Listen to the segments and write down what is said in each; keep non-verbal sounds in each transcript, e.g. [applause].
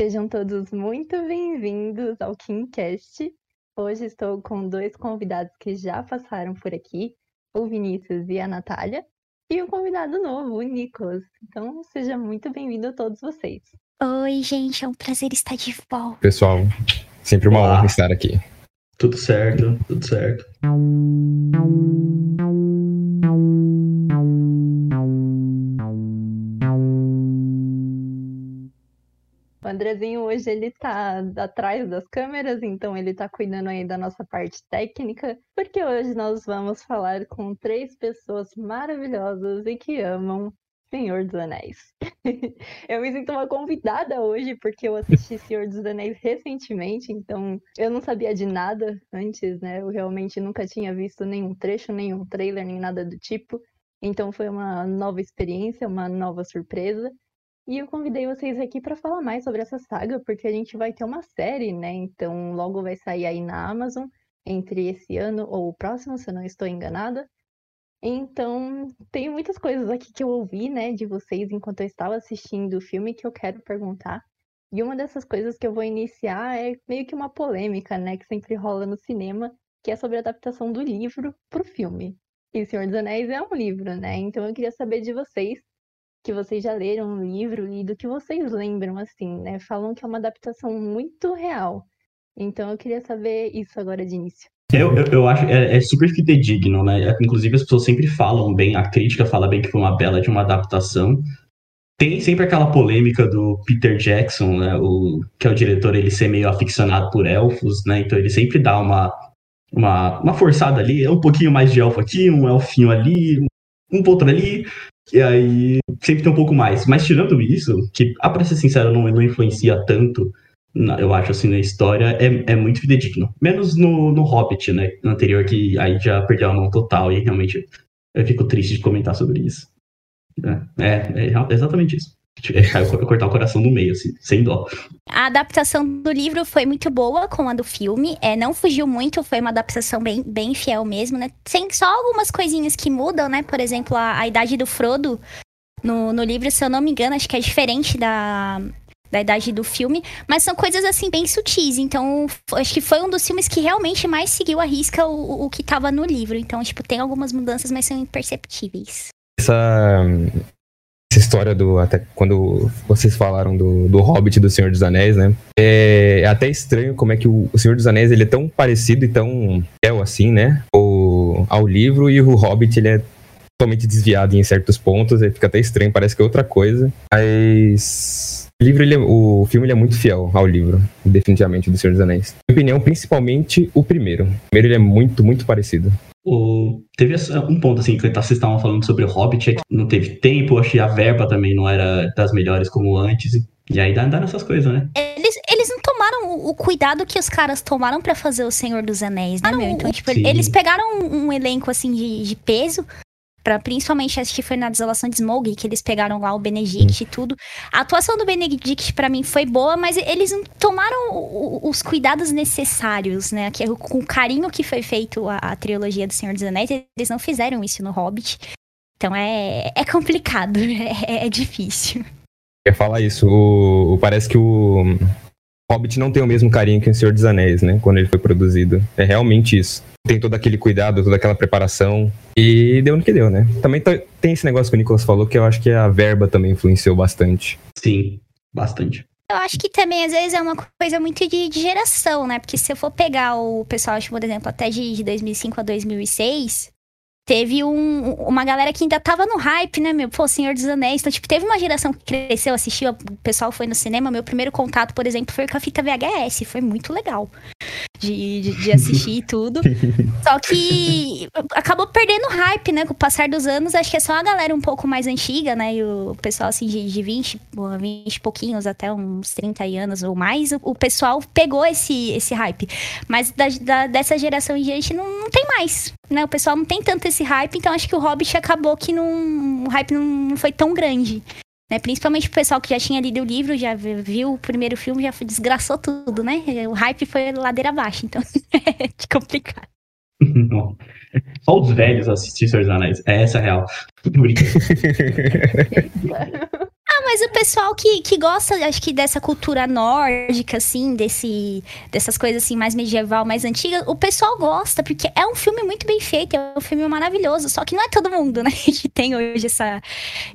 Sejam todos muito bem-vindos ao KimCast. Hoje estou com dois convidados que já passaram por aqui, o Vinícius e a Natália, e um convidado novo, o Nicolas. Então, seja muito bem-vindo a todos vocês. Oi, gente, é um prazer estar de volta. Pessoal, sempre uma Olá. honra estar aqui. Tudo certo, tudo certo. O Andrezinho hoje ele tá atrás das câmeras, então ele tá cuidando aí da nossa parte técnica, porque hoje nós vamos falar com três pessoas maravilhosas e que amam Senhor dos Anéis. [laughs] eu me sinto uma convidada hoje porque eu assisti [laughs] Senhor dos Anéis recentemente, então eu não sabia de nada antes, né? Eu realmente nunca tinha visto nenhum trecho, nenhum trailer, nem nada do tipo. Então foi uma nova experiência, uma nova surpresa. E eu convidei vocês aqui para falar mais sobre essa saga, porque a gente vai ter uma série, né? Então logo vai sair aí na Amazon, entre esse ano ou o próximo, se eu não estou enganada. Então, tem muitas coisas aqui que eu ouvi, né, de vocês enquanto eu estava assistindo o filme que eu quero perguntar. E uma dessas coisas que eu vou iniciar é meio que uma polêmica, né, que sempre rola no cinema, que é sobre a adaptação do livro para o filme. E Senhor dos Anéis é um livro, né? Então eu queria saber de vocês que vocês já leram o livro e do que vocês lembram, assim, né? Falam que é uma adaptação muito real. Então eu queria saber isso agora de início. Eu, eu, eu acho é, é super fidedigno, né? É, inclusive as pessoas sempre falam bem, a crítica fala bem que foi uma bela de uma adaptação. Tem sempre aquela polêmica do Peter Jackson, né? O, que é o diretor, ele ser meio aficionado por elfos, né? Então ele sempre dá uma, uma, uma forçada ali, é um pouquinho mais de elfo aqui, um elfinho ali, um outro ali, e aí sempre tem um pouco mais. Mas tirando isso, que, ah, pra ser sincero, não, não influencia tanto, eu acho, assim, na história, é, é muito fidedigno. Menos no, no Hobbit, né? No anterior, que aí já perdeu a mão total, e realmente eu fico triste de comentar sobre isso. É, é, é exatamente isso. É cortar o coração no meio, assim, sem dó. A adaptação do livro foi muito boa com a do filme. É, não fugiu muito, foi uma adaptação bem, bem fiel mesmo, né? Tem só algumas coisinhas que mudam, né? Por exemplo, a, a idade do Frodo no, no livro, se eu não me engano, acho que é diferente da, da idade do filme, mas são coisas assim bem sutis. Então, acho que foi um dos filmes que realmente mais seguiu a risca o, o que estava no livro. Então, tipo, tem algumas mudanças, mas são imperceptíveis. Essa essa história do. Até quando vocês falaram do, do Hobbit do Senhor dos Anéis, né? É, é, até estranho como é que o, o Senhor dos Anéis ele é tão parecido e tão fiel assim, né? O, ao livro, e o Hobbit ele é totalmente desviado em certos pontos, aí fica até estranho, parece que é outra coisa. Mas. O livro, ele é, o filme ele é muito fiel ao livro, definitivamente, do Senhor dos Anéis. Na minha opinião, principalmente o primeiro. O primeiro ele é muito, muito parecido. O, teve um ponto assim que vocês estavam falando sobre o Hobbit, é que não teve tempo, achei a verba também não era das melhores como antes. E aí dá, dá nessas coisas, né? Eles, eles não tomaram o, o cuidado que os caras tomaram para fazer o Senhor dos Anéis, né, meu? Então, tipo, sim. eles pegaram um, um elenco assim de, de peso Pra, principalmente acho que foi na Desolação de Smoke, que eles pegaram lá o Benedict hum. e tudo. A atuação do Benedict para mim foi boa, mas eles não tomaram os cuidados necessários, né? Que, com o carinho que foi feito a, a trilogia do Senhor dos Anéis, eles não fizeram isso no Hobbit. Então é, é complicado, [laughs] é, é difícil. Quer falar isso? O, o, parece que o Hobbit não tem o mesmo carinho que o Senhor dos Anéis, né? Quando ele foi produzido. É realmente isso tem todo aquele cuidado, toda aquela preparação. E deu no que deu, né? Também tem esse negócio que o Nicolas falou, que eu acho que a verba também influenciou bastante. Sim, bastante. Eu acho que também, às vezes, é uma coisa muito de, de geração, né? Porque se eu for pegar o pessoal, acho, por exemplo, até de, de 2005 a 2006, teve um, uma galera que ainda tava no hype, né, meu? Pô, Senhor dos Anéis. Então, tipo, teve uma geração que cresceu, assistiu, o pessoal foi no cinema. Meu primeiro contato, por exemplo, foi com a fita VHS. Foi muito legal de, de, de assistir tudo. [laughs] Só que acabou perdendo hype, né? Com o passar dos anos, acho que é só a galera um pouco mais antiga, né? E o pessoal, assim, de, de 20, 20 e pouquinhos até uns 30 anos ou mais, o, o pessoal pegou esse, esse hype. Mas da, da, dessa geração em diante não, não tem mais, né? O pessoal não tem tanto esse hype, então acho que o Hobbit acabou que não, o hype não foi tão grande. Né? Principalmente o pessoal que já tinha lido o livro, já viu o primeiro filme, já desgraçou tudo, né? O hype foi ladeira abaixo, então [laughs] é complicado. [laughs] Só os velhos assistir Senhor dos Anéis. É essa a real. [laughs] Mas o pessoal que, que gosta, acho que dessa cultura nórdica, assim, desse, dessas coisas assim, mais medieval, mais antiga, o pessoal gosta, porque é um filme muito bem feito, é um filme maravilhoso. Só que não é todo mundo, né, [laughs] que tem hoje essa,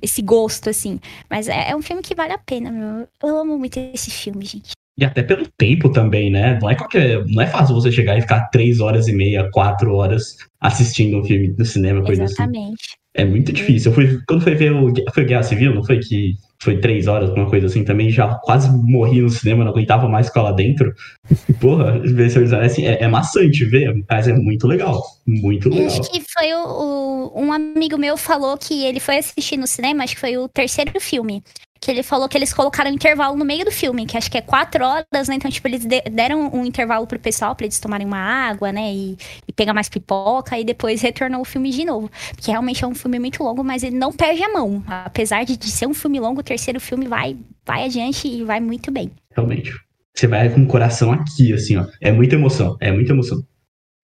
esse gosto, assim. Mas é, é um filme que vale a pena, meu. Eu amo muito esse filme, gente. E até pelo tempo também, né? Não é qualquer. Não é fácil você chegar e ficar três horas e meia, quatro horas assistindo um filme no cinema, coisa Exatamente. assim. É muito difícil. Eu fui, quando foi ver o. Foi Guerra Civil, não foi que foi três horas, alguma coisa assim, também já quase morri no cinema, não aguentava mais ficar lá dentro. Porra, ver Senhor dos Anéis, é maçante ver, mas é muito legal. Muito legal. Acho que foi o, o- um amigo meu falou que ele foi assistir no cinema, acho que foi o terceiro filme. Que ele falou que eles colocaram um intervalo no meio do filme, que acho que é quatro horas, né? Então, tipo, eles de- deram um intervalo pro pessoal pra eles tomarem uma água, né? E, e pegar mais pipoca, e depois retornou o filme de novo. Porque realmente é um filme muito longo, mas ele não perde a mão. Apesar de, de ser um filme longo, o terceiro filme vai, vai adiante e vai muito bem. Realmente. Você vai com o coração aqui, assim, ó. É muita emoção, é muita emoção.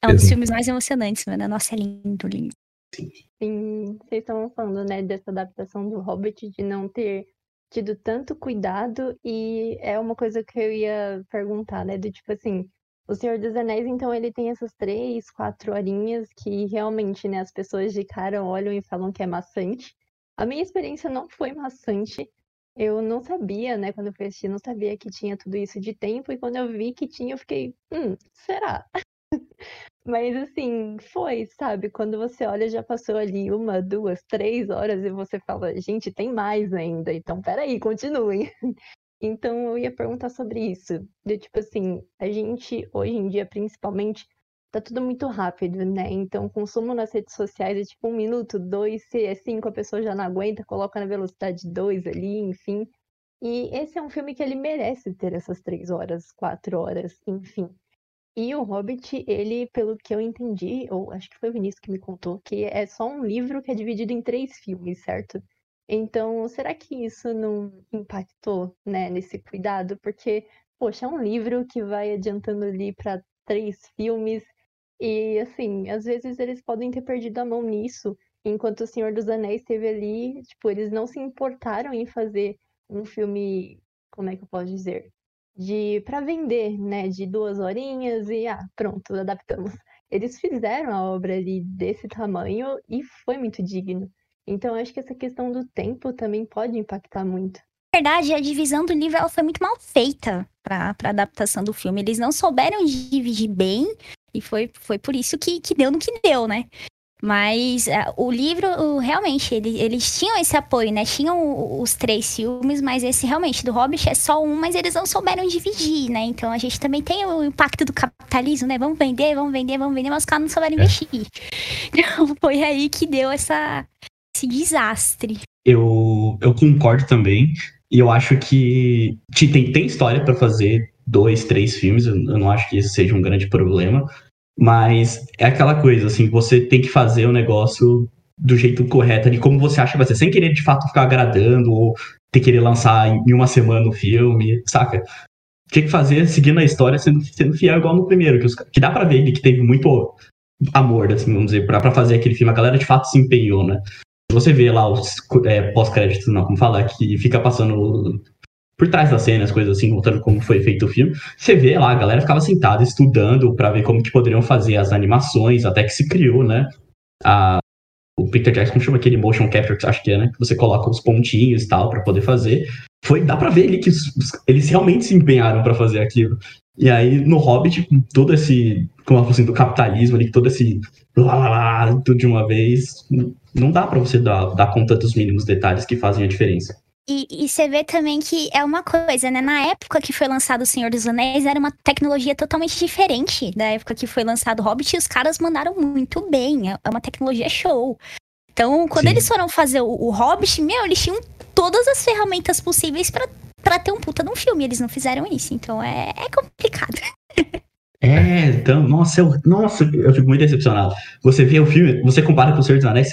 É um dos filmes mais emocionantes, mano. Nossa, é lindo, lindo. Sim, vocês estavam falando, né, dessa adaptação do Hobbit, de não ter tido tanto cuidado, e é uma coisa que eu ia perguntar, né, do tipo assim, o Senhor dos Anéis, então, ele tem essas três, quatro horinhas que realmente, né, as pessoas de cara olham e falam que é maçante. A minha experiência não foi maçante. Eu não sabia, né, quando eu fui assistir, não sabia que tinha tudo isso de tempo, e quando eu vi que tinha, eu fiquei, hum, será? Mas assim, foi, sabe? Quando você olha, já passou ali uma, duas, três horas e você fala, gente, tem mais ainda, então peraí, continuem. [laughs] Então eu ia perguntar sobre isso. De tipo assim, a gente, hoje em dia, principalmente, tá tudo muito rápido, né? Então o consumo nas redes sociais é tipo um minuto, dois, se é cinco, a pessoa já não aguenta, coloca na velocidade dois ali, enfim. E esse é um filme que ele merece ter essas três horas, quatro horas, enfim. E o Hobbit, ele, pelo que eu entendi, ou acho que foi o Vinícius que me contou, que é só um livro que é dividido em três filmes, certo? Então, será que isso não impactou, né, nesse cuidado? Porque, poxa, é um livro que vai adiantando ali para três filmes, e assim, às vezes eles podem ter perdido a mão nisso, enquanto o Senhor dos Anéis esteve ali, tipo, eles não se importaram em fazer um filme, como é que eu posso dizer? De para vender, né, de duas horinhas e ah, pronto, adaptamos. Eles fizeram a obra ali desse tamanho e foi muito digno. Então acho que essa questão do tempo também pode impactar muito. Na verdade, a divisão do livro ela foi muito mal feita para a adaptação do filme. Eles não souberam dividir bem e foi, foi por isso que, que deu no que deu, né? Mas ah, o livro, o- realmente, ele- eles tinham esse apoio, né? Tinham os três filmes, mas esse realmente do Hobbit é só um, mas eles não souberam dividir, né? Então a gente também tem o impacto do capitalismo, né? Vamos vender, vamos vender, vamos vender, mas os caras não souberam investir. [laughs] Então foi aí que deu essa, esse desastre. Eu, eu concordo também. E eu acho que te- tem, tem história pra fazer dois, três filmes. Eu, eu não acho que isso seja um grande problema. Mas é aquela coisa, assim, você tem que fazer o negócio do jeito correto, de como você acha que vai ser, sem querer de fato ficar agradando ou ter querer lançar em uma semana o filme, saca? Tinha que fazer seguindo a história, sendo, sendo fiel igual no primeiro, que, os- que dá pra ver ele que teve muito amor, assim, vamos dizer, pra, pra fazer aquele filme. A galera de fato se empenhou, né? Você vê lá os é, pós-créditos, não, como falar, que fica passando por trás das cenas, coisas assim, mostrando como foi feito o filme. Você vê lá, a galera ficava sentada estudando pra ver como que poderiam fazer as animações, até que se criou, né? A, o Peter Jackson chama aquele motion capture, que acho que é, né? Que você coloca os pontinhos e tal pra poder fazer. Foi, dá pra ver ali que os- eles realmente se empenharam pra fazer aquilo. E aí, no Hobbit, com todo esse, como assim, do capitalismo ali, todo esse lá, lá, lá, tudo de uma vez, não dá pra você dar, dar conta dos mínimos detalhes que fazem a diferença. E, e você vê também que é uma coisa, né? Na época que foi lançado O Senhor dos Anéis, era uma tecnologia totalmente diferente da época que foi lançado o Hobbit, e os caras mandaram muito bem. É é uma tecnologia show. Então, quando Sim. eles foram fazer o, o Hobbit, meu, eles tinham todas as ferramentas possíveis pra, pra ter um puta de um filme. Eles não fizeram isso. Então é, é complicado. [laughs] É, então, nossa, eu, nossa, eu fico muito decepcionado. Você vê o filme, você compara com o Senhor dos Anéis,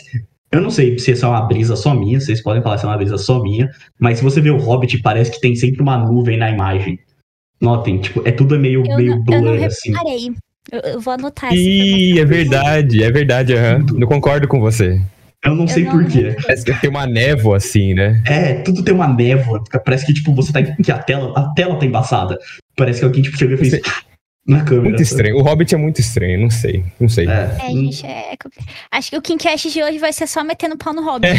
eu não sei se essa é uma brisa só minha, vocês podem falar se é uma brisa só minha, mas se você vê o Hobbit, parece que tem sempre uma nuvem na imagem. Notem, tipo, é tudo meio, Eu, meio não, eu não blur, assim. reparei. Eu, eu vou anotar essa Ih, é verdade, é verdade, aham. Eu concordo com você. Eu não Eu sei porquê. Parece que tem uma névoa assim, né? É, tudo tem uma névoa. Parece que, tipo, você tá. Que a tela, a tela tá embaçada. Parece que alguém, tipo, chegou e fez na câmera. Muito estranho. O Hobbit é muito estranho, não sei. Não sei. É, É, gente, é... compli- Acho que o Kimcast de hoje vai ser só metendo pau no Hobbit.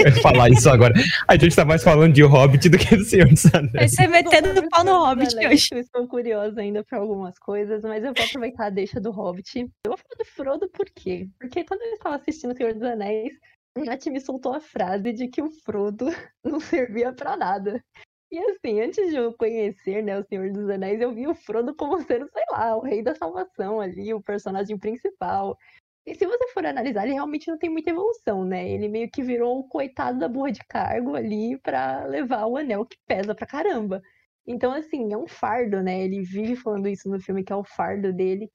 Ia falar isso agora. A gente tá mais falando de Hobbit do que do Senhor dos Vai Anéis. ser metendo pau no Hobbit hoje. Eu estou curiosa ainda para algumas coisas, mas eu vou aproveitar a deixa do Hobbit. Eu vou falar do Frodo por quê? Porque quando eu estava assistindo O Senhor dos Anéis, a Nath me soltou a frase de que o Frodo [laughs] não servia para nada. E assim, antes de eu conhecer né, O Senhor dos Anéis, eu vi o Frodo como sendo, sei lá, o rei da salvação ali, o personagem principal. E se você for analisar, ele realmente não tem muita evolução, né? Ele meio que virou o coitado da burra de cargo ali pra levar o anel que pesa pra caramba. Então, assim, é um fardo, né? Ele vive falando isso no filme, que é o fardo dele.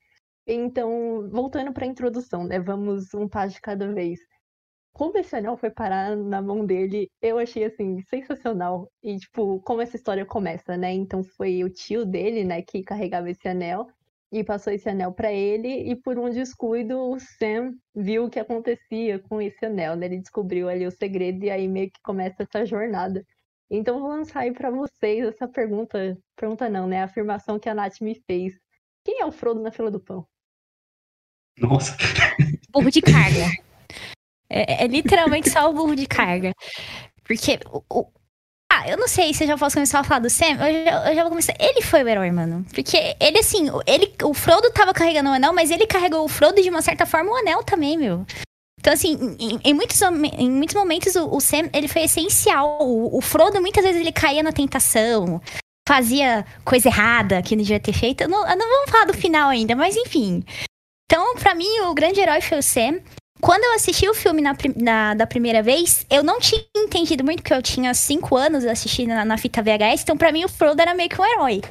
Então, voltando pra introdução, né? Vamos um passo de cada vez. Como esse anel foi parar na mão dele, eu achei, assim, sensacional. E, tipo, como essa história começa, né? Então, foi o tio dele, né, que carregava esse anel e passou esse anel pra ele e por um descuido o Sam viu o que acontecia com esse anel, né? Ele descobriu ali o segredo e aí meio que começa essa jornada. Então vou lançar aí pra vocês essa pergunta, pergunta não, né? A afirmação que a Nath me fez. Quem é o Frodo na fila do pão? Nossa. burro de carga. [laughs] É, é literalmente só o burro de carga. Porque o, Ah, eu não sei se eu já posso começar a falar do Sam. Eu já, eu já vou começar. Ele foi o herói, mano. Porque ele, assim, ele, o Frodo tava carregando o anel, mas ele carregou o Frodo de uma certa forma, o anel também, meu. Então, assim, em, em muitos, em muitos momentos, o, o Sam, ele foi essencial. O, o Frodo, muitas vezes, ele caía na tentação, fazia coisa errada que não devia ter feito. Não, não vamos falar do final ainda, mas enfim. Então, pra mim, o grande herói foi o Sam. Quando eu assisti o filme na, na- da primeira vez, eu não tinha entendido muito, porque eu tinha cinco anos assistindo na, na fita VHS, então pra mim o Frodo era meio que um herói.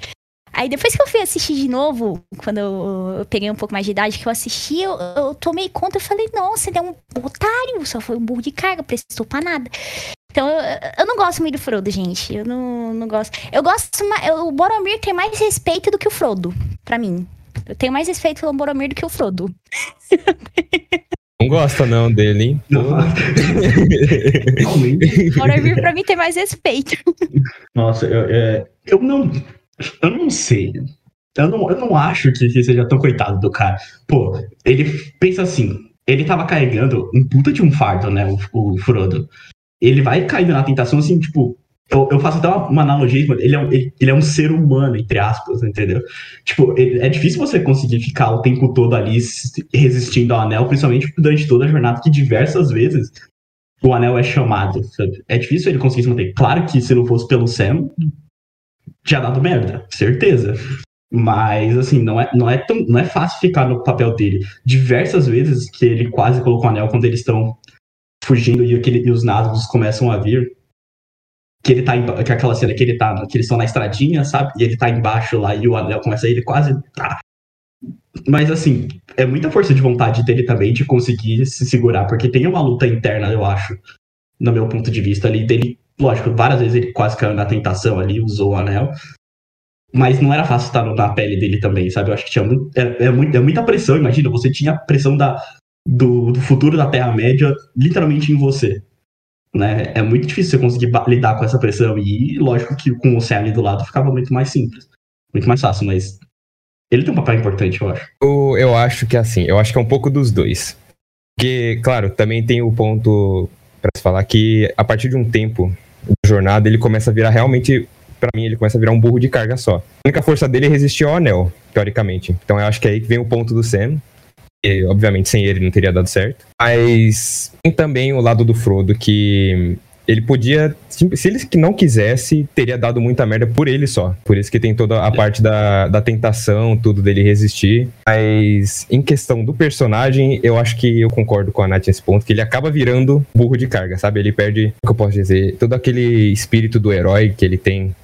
Aí depois que eu fui assistir de novo, quando eu, peguei um pouco mais de idade, que eu assisti, eu, eu tomei conta, eu falei, nossa, ele é um otário, só foi um burro de carga, prestou pra nada. Então, eu, eu não gosto muito do Frodo, gente. Eu não, não gosto. Eu gosto. O Boromir tem mais respeito do que o Frodo, pra mim. Eu tenho mais respeito pelo Boromir do que o Frodo. [laughs] Não gosta não dele, hein? [laughs] Realmente. O Boromir, pra mim, tem mais respeito. Nossa, eu, é, eu não. Eu não sei. Eu não, eu não acho que, que seja tão coitado do cara. Pô, ele pensa assim. Ele tava carregando um puta de um fardo, né? O, o Frodo. Ele vai caindo na tentação, assim, tipo. Eu, eu faço até uma, uma analogia, mano, ele é, um, ele, é um ser humano, entre aspas, entendeu? Tipo, ele- é difícil você conseguir ficar o tempo todo ali resistindo ao anel, principalmente durante toda a jornada, que diversas vezes o anel é chamado, sabe? É difícil ele conseguir se manter. Claro que se não fosse pelo Sam, tinha dado merda, certeza. Mas, assim, não é, não, é tão, não é fácil ficar no papel dele. Diversas vezes que ele quase colocou o anel quando eles estão fugindo e, aquele, e os Nazgûs começam a vir. Que ele tá em, que é aquela cena que ele tá, que eles estão na estradinha, sabe? E ele tá embaixo lá e o anel começa ele quase tá. Mas assim, é muita força de vontade dele também de conseguir se segurar, porque tem uma luta interna, eu acho, no meu ponto de vista ali, dele, lógico, várias vezes ele quase caiu na tentação ali, usou o anel, mas não era fácil estar na pele dele também, sabe? Eu acho que tinha muito, é, é muito- é muita pressão, imagina, você tinha a pressão da, do, do futuro da Terra-média literalmente em você. Né? É muito difícil você conseguir lidar com essa pressão. E lógico que com o Sam ali do lado ficava muito mais simples. Muito mais fácil, mas ele tem um papel importante, eu acho. Eu, eu acho que assim, eu acho que é um pouco dos dois. Porque, claro, também tem o ponto pra se falar que a partir de um tempo da jornada ele começa a virar realmente, pra mim, ele começa a virar um burro de carga só. A única força dele é resistir ao anel, teoricamente. Então eu acho que é aí que vem o ponto do Sam. E, obviamente, sem ele não teria dado certo. Mas tem também o lado do Frodo que ele podia, se ele não quisesse, teria dado muita merda por ele só. Por isso que tem toda a parte da, da tentação, tudo dele resistir. Mas em questão do personagem, eu acho que eu concordo com a Nath nesse ponto, que ele acaba virando burro de carga, sabe? Ele perde, o que eu posso dizer, todo aquele espírito do herói que ele tem,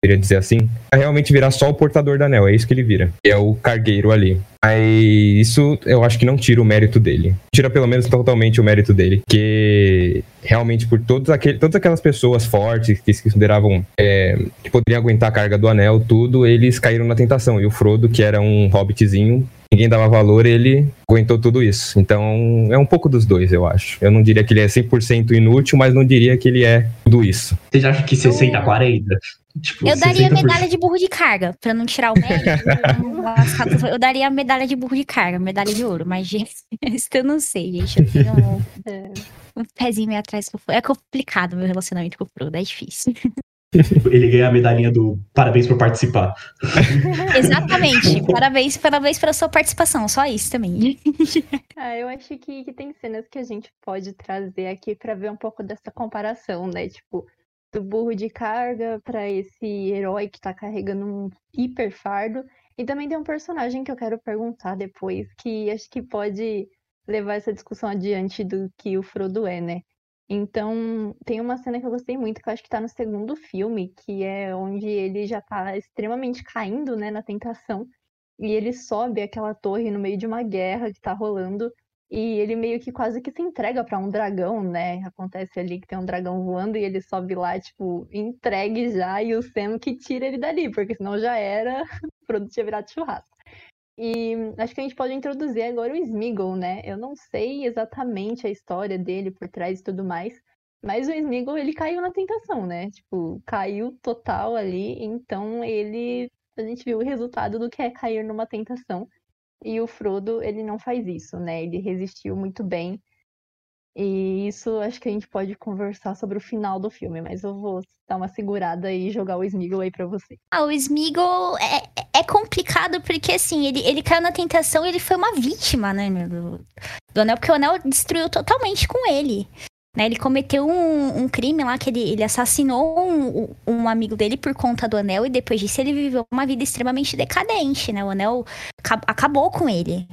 poderia dizer assim, é realmente virar só o portador do anel, é isso que ele vira. É o cargueiro ali. Mas isso eu acho que não tira o mérito dele. Tira pelo menos totalmente o mérito dele. Que realmente por todos aquele, todas aquelas pessoas fortes que se consideravam é, que poderiam aguentar a carga do anel, tudo, eles caíram na tentação. E o Frodo, que era um hobbitzinho, ninguém dava valor, ele aguentou tudo isso. Então, é um pouco dos dois, eu acho. Eu não diria que ele é 100% inútil, mas não diria que ele é tudo isso. Vocês acham que 60 40? Tipo, Eu daria 60%. medalha de burro de carga, pra não tirar o mérito. [laughs] tudo. eu daria a medalha de burro de carga, medalha de ouro, mas gente, [laughs] isso eu não sei, gente. Eu tenho um, É. um pezinho meio atrás É complicado meu relacionamento com o Frodo, é difícil. [laughs] Ele ganha a medalhinha do parabéns por participar. Exatamente. Parabéns, parabéns pela sua participação, só isso também. Ah, eu acho que, que tem cenas que a gente pode trazer aqui pra ver um pouco dessa comparação, né? Tipo, do burro de carga pra esse herói que tá carregando um hiper fardo. E também tem um personagem que eu quero perguntar depois, que acho que pode levar essa discussão adiante do que o Frodo é, né? Então, tem uma cena que eu gostei muito, que eu acho que tá no segundo filme, que é onde ele já tá extremamente caindo, né, na tentação. E ele sobe aquela torre no meio de uma guerra que tá rolando. E ele meio que quase que se entrega pra um dragão, né? Acontece ali que tem um dragão voando e ele sobe lá, tipo, entregue já, e o Sam que tira ele dali, porque senão já era, [laughs] o produto tinha virado churrasco. E acho que a gente pode introduzir agora o Smeagol, né? Eu não sei exatamente a história dele por trás e tudo mais, mas o Smeagol, ele caiu na tentação, né? Tipo, caiu total ali, então ele... A gente viu o resultado do que é cair numa tentação. E o Frodo, ele não faz isso, né? Ele resistiu muito bem. E isso acho que a gente pode conversar sobre o final do filme, mas eu vou dar uma segurada e jogar o Smeagol aí pra você. Ah, o Smeagol é, é complicado porque, assim, ele, ele caiu na tentação e ele foi uma vítima, né, meu, do, do Anel, porque o Anel destruiu totalmente com ele. Né, ele cometeu um, um crime lá que ele, ele assassinou um, um amigo dele por conta do Anel e depois disso ele viveu uma vida extremamente decadente, né? O Anel ca- acabou com ele.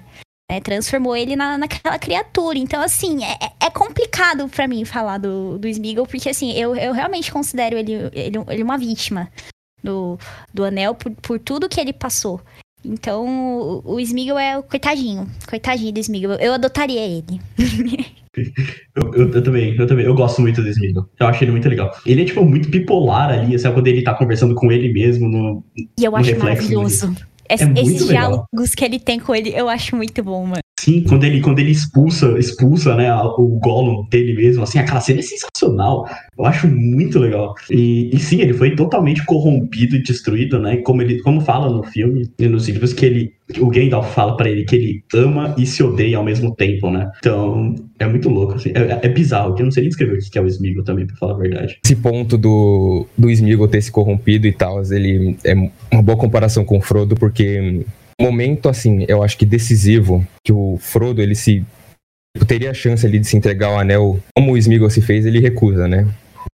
né, transformou ele na, naquela criatura. Então, assim, é, é complicado pra mim falar do, do Smeagol, porque, assim, eu, eu realmente considero ele, ele, ele uma vítima do, do Anel por, por tudo que ele passou. Então, o, o é o coitadinho. Coitadinho do Smeagol. Eu adotaria ele. [laughs] Eu, eu- eu também, eu também. Eu gosto muito do Smeagol. Eu acho ele muito legal. Ele é, tipo, muito bipolar ali, sabe? Quando ele tá conversando com ele mesmo no, E eu Um acho maravilhoso. Esse- muito esses legal. diálogos que ele tem com ele, eu acho muito bom, mano. Sim, quando ele, quando ele expulsa, expulsa, né, o Gollum dele mesmo, assim, aquela cena é sensacional. Eu acho muito legal. E, e sim, ele foi totalmente corrompido e destruído, né? Como ele, como fala no filme e nos livros que ele, o Gandalf fala pra ele que ele ama e se odeia ao mesmo tempo, né? Então, é muito louco, assim. É, é bizarro, que eu não sei nem descrever o que é o Smeagol também, pra falar a verdade. Esse ponto do, do Smeagol ter se corrompido e tal, ele é uma boa comparação com o Frodo, porque momento, assim, eu acho que decisivo, que o Frodo, ele se tipo, teria a chance ali de se entregar ao anel, como o Smeagol se fez, ele recusa, né?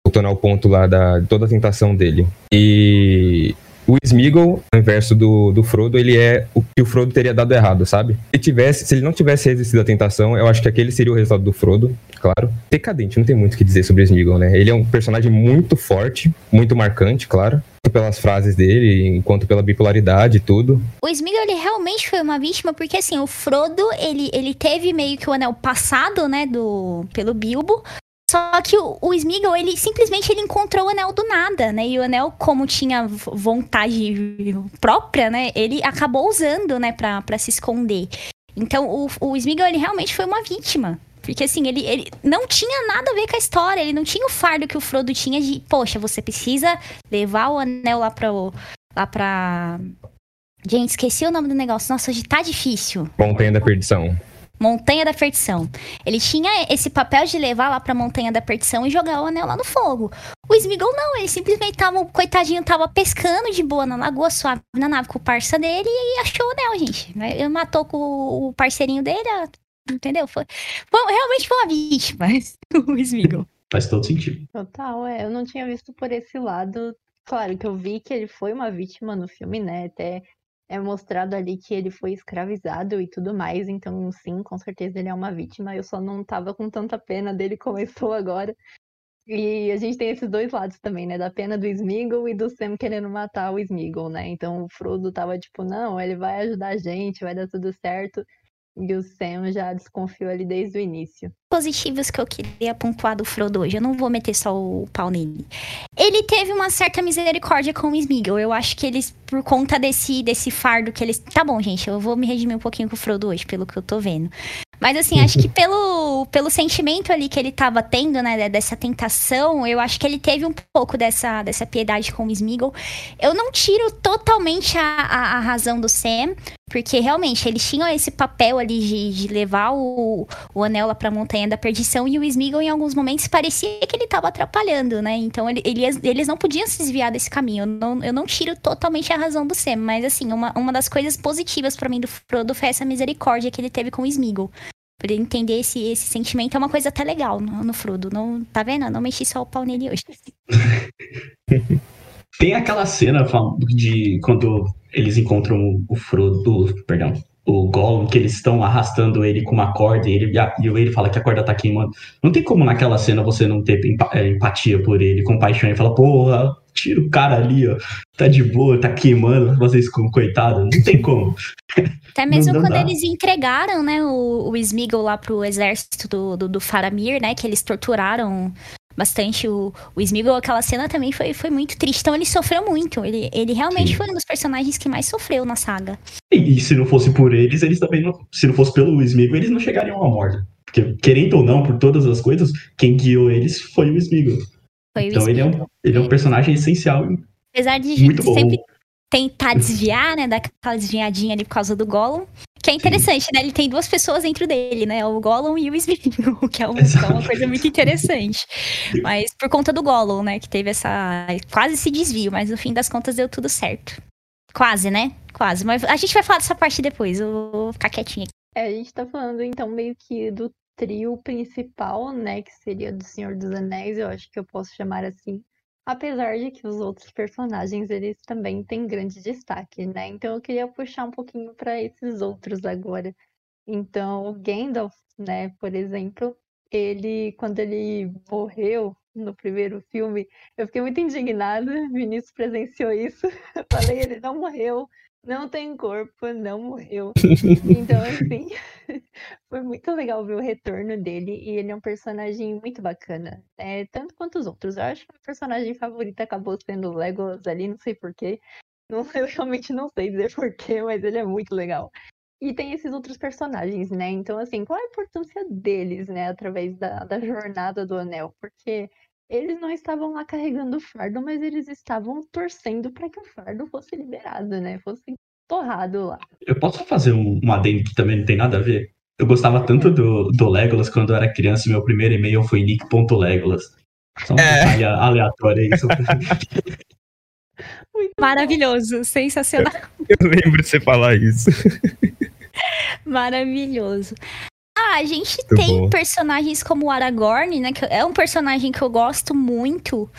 Voltando ao ponto lá da toda a tentação dele. E o Smeagol, ao inverso do, do Frodo, ele é o que o Frodo teria dado errado, sabe? Se, ele tivesse, se ele não tivesse resistido à tentação, eu acho que aquele seria o resultado do Frodo, claro. Decadente, não tem muito o que dizer sobre o Smeagol, né? Ele é um personagem muito forte, muito marcante, claro. Pelas frases dele, quanto pela bipolaridade e tudo. O Smeagol, ele realmente foi uma vítima, porque assim, o Frodo, ele, ele teve meio que o anel passado, né, do, pelo Bilbo. Só que o, o ele simplesmente ele encontrou o anel do nada, né? E o anel, como tinha vontade própria, né? Ele acabou usando, né, pra, pra se esconder. Então, o, o ele realmente foi uma vítima. Porque, assim, ele, ele não tinha nada a ver com a história. Ele não tinha o fardo que o Frodo tinha de... Poxa, você precisa levar o anel lá pra... Lá pra... Gente, esqueci o nome do negócio. Nossa, hoje tá difícil. Montanha da Perdição. Montanha da Perdição. Ele tinha esse papel de levar lá pra Montanha da Perdição e jogar o anel lá no fogo. O Smeagol não, ele simplesmente tava, coitadinho, tava pescando de boa na lagoa, suave na nave com o parça dele e achou o anel, gente. Ele matou com o parceirinho dele, entendeu? Foi, foi- realmente foi uma vítima, [laughs] o Smeagol. Faz todo sentido. Total, é. Eu não tinha visto por esse lado. Claro que eu vi que ele foi uma vítima no filme, né? Até é mostrado ali que ele foi escravizado e tudo mais. Então, sim, com certeza ele é uma vítima. Eu só não tava com tanta pena dele como eu estou agora. E a gente tem esses dois lados também, né? Da pena do Smeagol e do Sam querendo matar o Smeagol, né? Então o Frodo tava tipo, não, ele vai ajudar a gente, vai dar tudo certo. E o Sam já desconfiou ali desde o início. Positivos que eu queria pontuar do Frodo hoje, eu não vou meter só o pau nele. Ele teve uma certa misericórdia com o Smeagol. Eu acho que eles, por conta desse, desse fardo que eles. Tá bom, gente, eu vou me redimir um pouquinho com o Frodo hoje, pelo que eu tô vendo. Mas assim, acho que [laughs] pelo, pelo sentimento ali que ele tava tendo, né, dessa tentação, eu acho que ele teve um pouco dessa, dessa piedade com o Smeagol. Eu não tiro totalmente a, a, a razão do Sam, porque realmente eles tinham esse papel ali de, de levar o, o anel lá pra Montanha da Perdição e o Smeagol em alguns momentos parecia que ele tava atrapalhando, né? Então ele, ele, eles não podiam se desviar desse caminho. Eu não, eu não tiro totalmente a razão do Sam, mas assim, uma, uma das coisas positivas para mim do Frodo foi essa misericórdia que ele teve com o Smeagol. Pra ele entender esse, esse sentimento é uma coisa até legal no, no Frodo. Não, tá vendo? Eu não mexi só o pau nele hoje. [laughs] Tem aquela cena de quando eles encontram o Frodo, perdão, o Gollum, que eles estão arrastando ele com uma corda e ele, e ele fala que a corda tá queimando. Não tem como naquela cena você não ter é, empatia por ele, compaixão e fala, porra, tira o cara ali, ó, tá de boa, tá queimando, vocês como coitado, não tem como. [laughs] Até mesmo não, não quando dá. eles entregaram, né, o, o Smeagol lá pro exército do, do, do Faramir, né, que eles torturaram bastante o, o Smeagol, aquela cena também foi, foi muito triste. Então ele sofreu muito. Ele, ele realmente Sim. foi um dos personagens que mais sofreu na saga. E, e, se não fosse por eles, eles também não. Se não fosse pelo Smeagol, eles não chegariam à morte. Porque, querendo ou não, por todas as coisas, quem guiou eles foi o Smeagol. Foi então o. Ele, é um, ele é um personagem essencial. Apesar de muito sempre bom. tentar desviar, né? Daquela desviadinha ali por causa do Gollum. Que é interessante, Sim. né? Ele tem duas pessoas dentro dele, né? O Gollum e o Smeagol, [laughs] que é, um, que é uma coisa muito interessante. mas por conta do Gollum, né? Que teve essa... Quase esse desvio, mas no fim das contas deu tudo certo. Quase, né? Quase. Mas a gente vai falar dessa parte depois, eu vou ficar quietinha aqui. É, a gente tá falando então meio que do trio principal, né? Que seria do Senhor dos Anéis, eu acho que eu posso chamar assim. Apesar de que os outros personagens eles também têm grande destaque, né? Então eu queria puxar um pouquinho para esses outros agora. Então, o Gandalf, né, por exemplo, ele quando ele morreu no primeiro filme, eu fiquei muito indignada. Vinícius presenciou isso. [laughs] Eu falei, ele não morreu, não tem corpo, não morreu. [laughs] Então, assim, [laughs] foi muito legal ver o retorno dele e ele é um personagem muito bacana, é, tanto quanto os outros. Eu acho que o personagem favorito acabou sendo o Legolas ali, não sei porquê. Não, [laughs] eu realmente não sei dizer porquê, mas ele é muito legal. E tem esses outros personagens, né? Então, assim, qual a importância deles, né, através da, da jornada do Anel? Porque eles não estavam lá carregando o fardo, mas eles estavam torcendo para que o fardo fosse liberado, né? Fosse torrado lá. Eu posso fazer um, um adendo que também não tem nada a ver? Eu gostava tanto do, do Legolas quando eu era criança e meu primeiro e-mail foi nick.legolas. Só um é. aleatório aí. Maravilhoso, sensacional. Eu, eu lembro de você falar isso. [laughs] Maravilhoso. A gente muito tem bom. personagens como o Aragorn, né? Que é um personagem que eu gosto muito.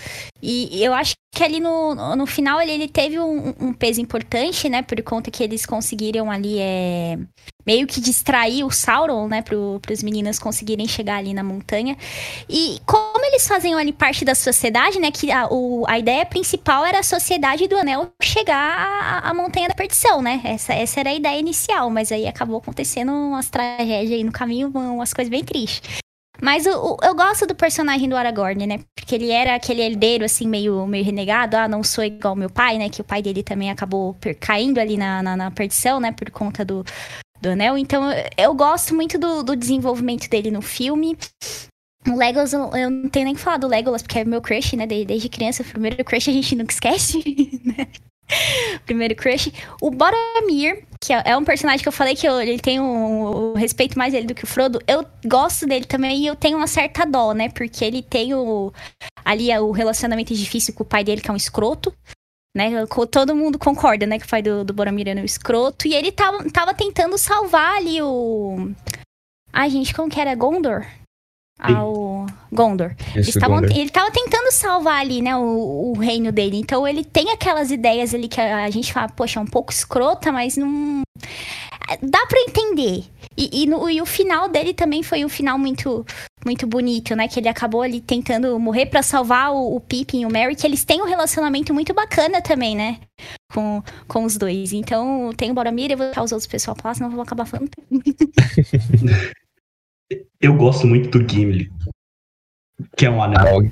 E eu acho que ali no, no final ele, ele teve um, um, peso importante, né? Por conta que eles conseguiram ali é, meio que distrair o Sauron, né? Para os meninos conseguirem chegar ali na montanha. E como eles faziam ali parte da sociedade, né? Que a, o, a ideia principal era a sociedade do Anel chegar à, à Montanha da Perdição, né? Essa, essa era a ideia inicial, mas aí acabou acontecendo umas tragédias aí no caminho, umas coisas bem tristes. Mas o, o, eu gosto do personagem do Aragorn, né? Porque ele era aquele herdeiro, assim, meio, meio renegado. Ah, não sou igual meu pai, né? Que o pai dele também acabou caindo ali na, na, na perdição, né? Por conta do, do anel. Então, eu gosto muito do, do desenvolvimento dele no filme. O Legolas, eu não tenho nem que falar do Legolas, porque é meu crush, né? Desde criança, o primeiro crush a gente nunca esquece, [laughs] né? [laughs] Primeiro crush. O Boromir, que é, é um personagem que eu falei que eu, ele tem um, um, respeito mais dele do que o Frodo. Eu gosto dele também e eu tenho uma certa dó, né? Porque ele tem o, ali o relacionamento difícil com o pai dele, que é um escroto. Né? Todo mundo concorda, né? Que o pai do, do Boromir é um escroto. E ele tava, tava tentando salvar ali o. Ai, gente, como que era? Gondor? Ao Gondor. Gondor. Ele estava tentando salvar ali, né, o, o, reino dele. Então ele tem aquelas ideias ali que a, a gente fala, poxa, é um pouco escrota, mas não. dá pra entender. E, e, no, e, o final dele também foi um final muito muito bonito, né? Que ele acabou ali tentando morrer para salvar o, o Pippin e o Merry, que eles têm um relacionamento muito bacana também, né? Com, com os dois. Então, tem o Boromir, eu vou deixar os outros pessoal falar, senão eu vou acabar falando. [laughs] eu gosto muito do Gimli. Que é um anel. Ah,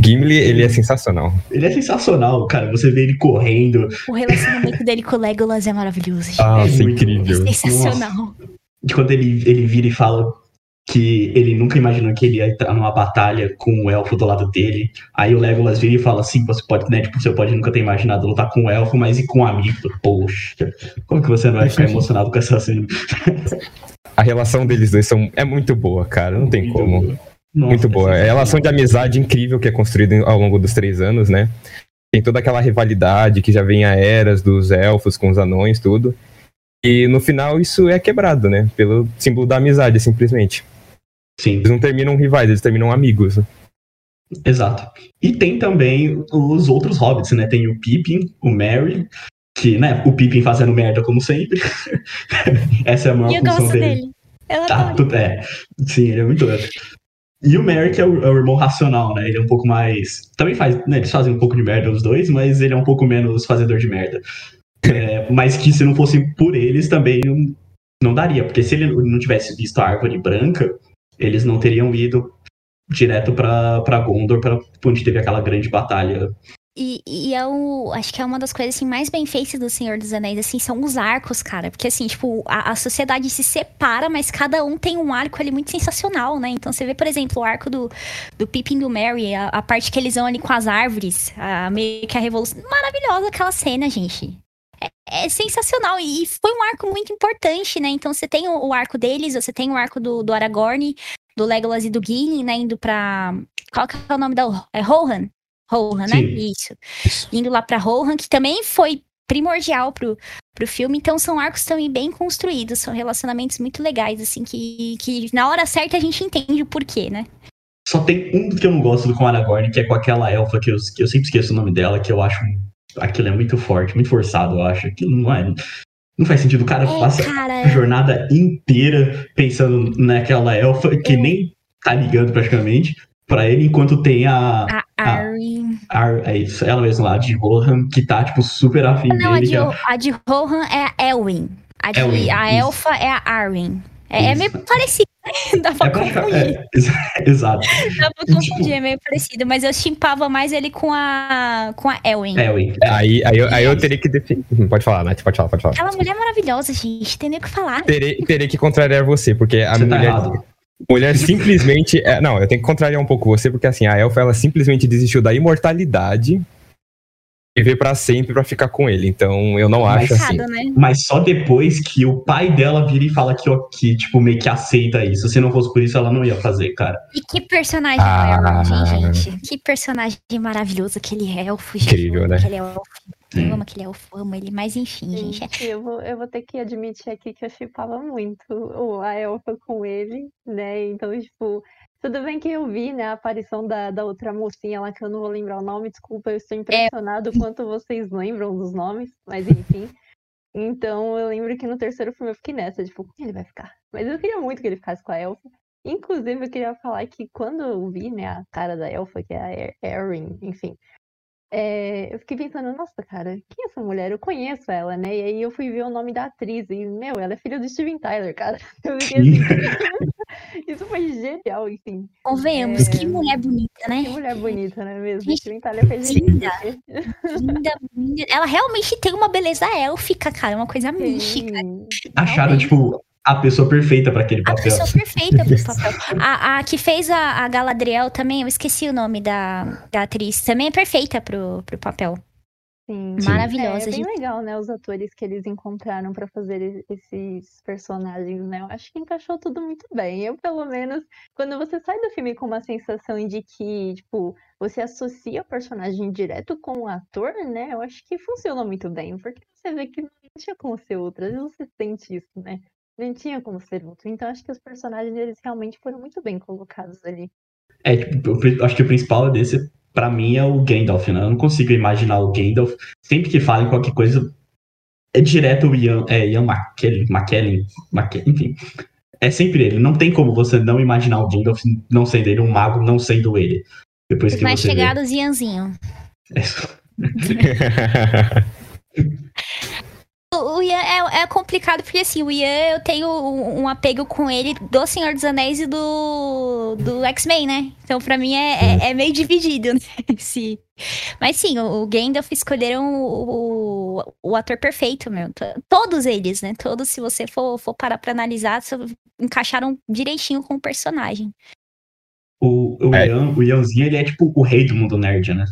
Gimli, ele é sensacional. Ele é sensacional, cara. Você vê ele correndo. O relacionamento dele com o Legolas é maravilhoso. Ah, é incrível. É sensacional. Nossa. E quando ele, ele vira e fala que ele nunca imaginou que ele ia entrar numa batalha com o elfo do lado dele. Aí o Legolas vira e fala assim, você pode, né, tipo, você pode nunca ter imaginado lutar com o elfo, mas e com um amigo? Poxa, como que você não vai ficar [laughs] emocionado com essa cena? A relação deles dois são, é muito boa, cara, não tem muito como. Boa. Nossa, muito boa. É a relação de amizade incrível que é construída ao longo dos três anos, né? Tem toda aquela rivalidade que já vem a eras dos elfos com os anões, tudo. E no final isso é quebrado, né? Pelo símbolo da amizade, simplesmente. Sim. Eles não terminam rivais, eles terminam amigos. Né? Exato. E tem também os outros hobbits, né? Tem o Pippin, o Merry, que, né, o Pippin fazendo merda como sempre. [laughs] Essa é a maior e função dele. dele. Ela tá, tudo, é. Sim, ele é muito doido. E o Merry, que é o, é o, irmão racional, né? Ele é um pouco mais. Também faz. Né, eles fazem um pouco de merda os dois, mas ele é um pouco menos fazedor de merda. É, mas que se não fosse por eles também não, não daria, porque se ele não tivesse visto a árvore branca, eles não teriam ido direto para Gondor, para onde teve aquela grande batalha. E, e é acho que é uma das coisas assim, mais bem feitas do Senhor dos Anéis, assim, são os arcos, cara. Porque assim, tipo, a, a sociedade se separa, mas cada um tem um arco ali muito sensacional, né? Então você vê, por exemplo, o arco do, do Pippin do Merry, a, a parte que eles vão ali com as árvores, a, meio que a revolução. Maravilhosa aquela cena, gente é, é sensacional. E foi um arco muito importante, né? Então você tem o, o arco deles, você tem o arco do, do Aragorn, do Legolas e do Gimli, né? Indo pra. Qual que é o nome da. É Rohan? Rohan, né? Isso. Isso. Indo lá pra Rohan, que também foi primordial pro, pro filme. Então são arcos também bem construídos, são relacionamentos muito legais, assim, que, que na hora certa a gente entende o porquê, né? Só tem um que eu não gosto do com Aragorn, que é com aquela elfa que eu, que eu sempre esqueço o nome dela, que eu acho aquilo é muito forte, muito forçado, eu acho. Aquilo não é. Não faz sentido. O cara é, passa cara... a jornada inteira pensando naquela elfa que é. nem tá ligando praticamente pra ele, enquanto tem a. A Arryn. é isso, ela mesma lá, a de Rohan, que tá, tipo, super afim não, dele. Não, a de, Rohan é a Elwin. A, de, Elwin, a elfa é a Arryn. É, é, meio parecido. [laughs] Dá pra é confundir. É, [laughs] exato. Dá pra confundir, tipo, é meio parecido. Mas eu chimpava mais ele com a, com a Elwin. Elwin. É, aí, aí, eu, aí eu teria que definir. Hum, pode falar, Nath, pode falar, pode falar. Aquela mulher maravilhosa, gente. Tem nem o que falar. Terei, terei que contrariar você, porque a você tá mulher. Tá mulher simplesmente. É, não, eu tenho que contrariar um pouco você, porque assim, a Elfa ela simplesmente desistiu da imortalidade viver para sempre para ficar com ele. Então eu não acho assim. Né? Mas só depois que o pai dela vira e fala que, que tipo, meio que aceita isso. Se não fosse por isso, ela não ia fazer, cara. E que personagem ah, gente? Que personagem maravilhoso aquele elfo, gente. Incrível, né? Aquele elfo. Eu amo aquele elfo, amo ele, mas enfim, gente. gente. Eu, vou, eu vou ter que admitir aqui que eu chipava muito a elfa com ele, né? Então, tipo, tudo bem que eu vi, né, a aparição da, da outra mocinha lá, que eu não vou lembrar o nome, desculpa, eu estou impressionado é. quanto vocês lembram dos nomes, mas enfim. Então eu lembro que no terceiro filme eu fiquei nessa, tipo, ele vai ficar? Mas eu queria muito que ele ficasse com a Elfa. Inclusive, eu queria falar que quando eu vi, né, a cara da Elfa, que é a Erin, enfim, é, eu fiquei pensando, nossa, cara, quem é essa mulher? Eu conheço ela, né? E aí eu fui ver o nome da atriz e, meu, ela é filha do Steven Tyler, cara. [laughs] Eu fiquei assim, isso foi genial, enfim. Convenhamos, é... que mulher bonita, né? Que mulher bonita, não é mesmo? Gente, Steven Tyler fez linda. linda, linda. Ela realmente tem uma beleza élfica, cara, uma coisa mística. Acharam, tipo, a pessoa perfeita para aquele papel. A pessoa perfeita para o [laughs] papel. A, a, que fez a, a Galadriel também, eu esqueci o nome da, da atriz, também é perfeita pro, pro papel. Sim. Maravilhosa. É, é bem gente. legal, né? Os atores que eles encontraram para fazer esses personagens, né? Eu acho que encaixou tudo muito bem. Eu, pelo menos, quando você sai do filme com uma sensação de que, tipo, você associa o personagem direto com o ator, né? Eu acho que funciona muito bem, porque você vê que não tinha como ser outra. Às vezes você sente isso, né? Não tinha como ser outro. Então acho que os personagens eles realmente foram muito bem colocados ali. É, tipo, eu acho que o principal desse, para mim, é o Gandalf, né? Eu não consigo imaginar o Gandalf. Sempre que falam qualquer coisa, é direto o Ian, é, Ian McKellen, McKellen, McKellen, enfim. É sempre ele. Não tem como você não imaginar o Gandalf não sendo ele, um mago não sendo ele. Depois Os que mais você vê. chegados, Ianzinho. É, [laughs] [laughs] O Ian é, é complicado porque assim, o Ian eu tenho um, um apego com ele do Senhor dos Anéis e do, do X-Men, né? Então pra mim é, é, é meio dividido, né? [laughs] Esse- Mas sim, o, o Gandalf escolheram o, o, o ator perfeito, meu. Todos eles, né? Todos, se você for, for parar pra analisar, encaixaram direitinho com o personagem. O, o, É. Ian, o Ianzinho, ele é tipo o rei do mundo nerd, né?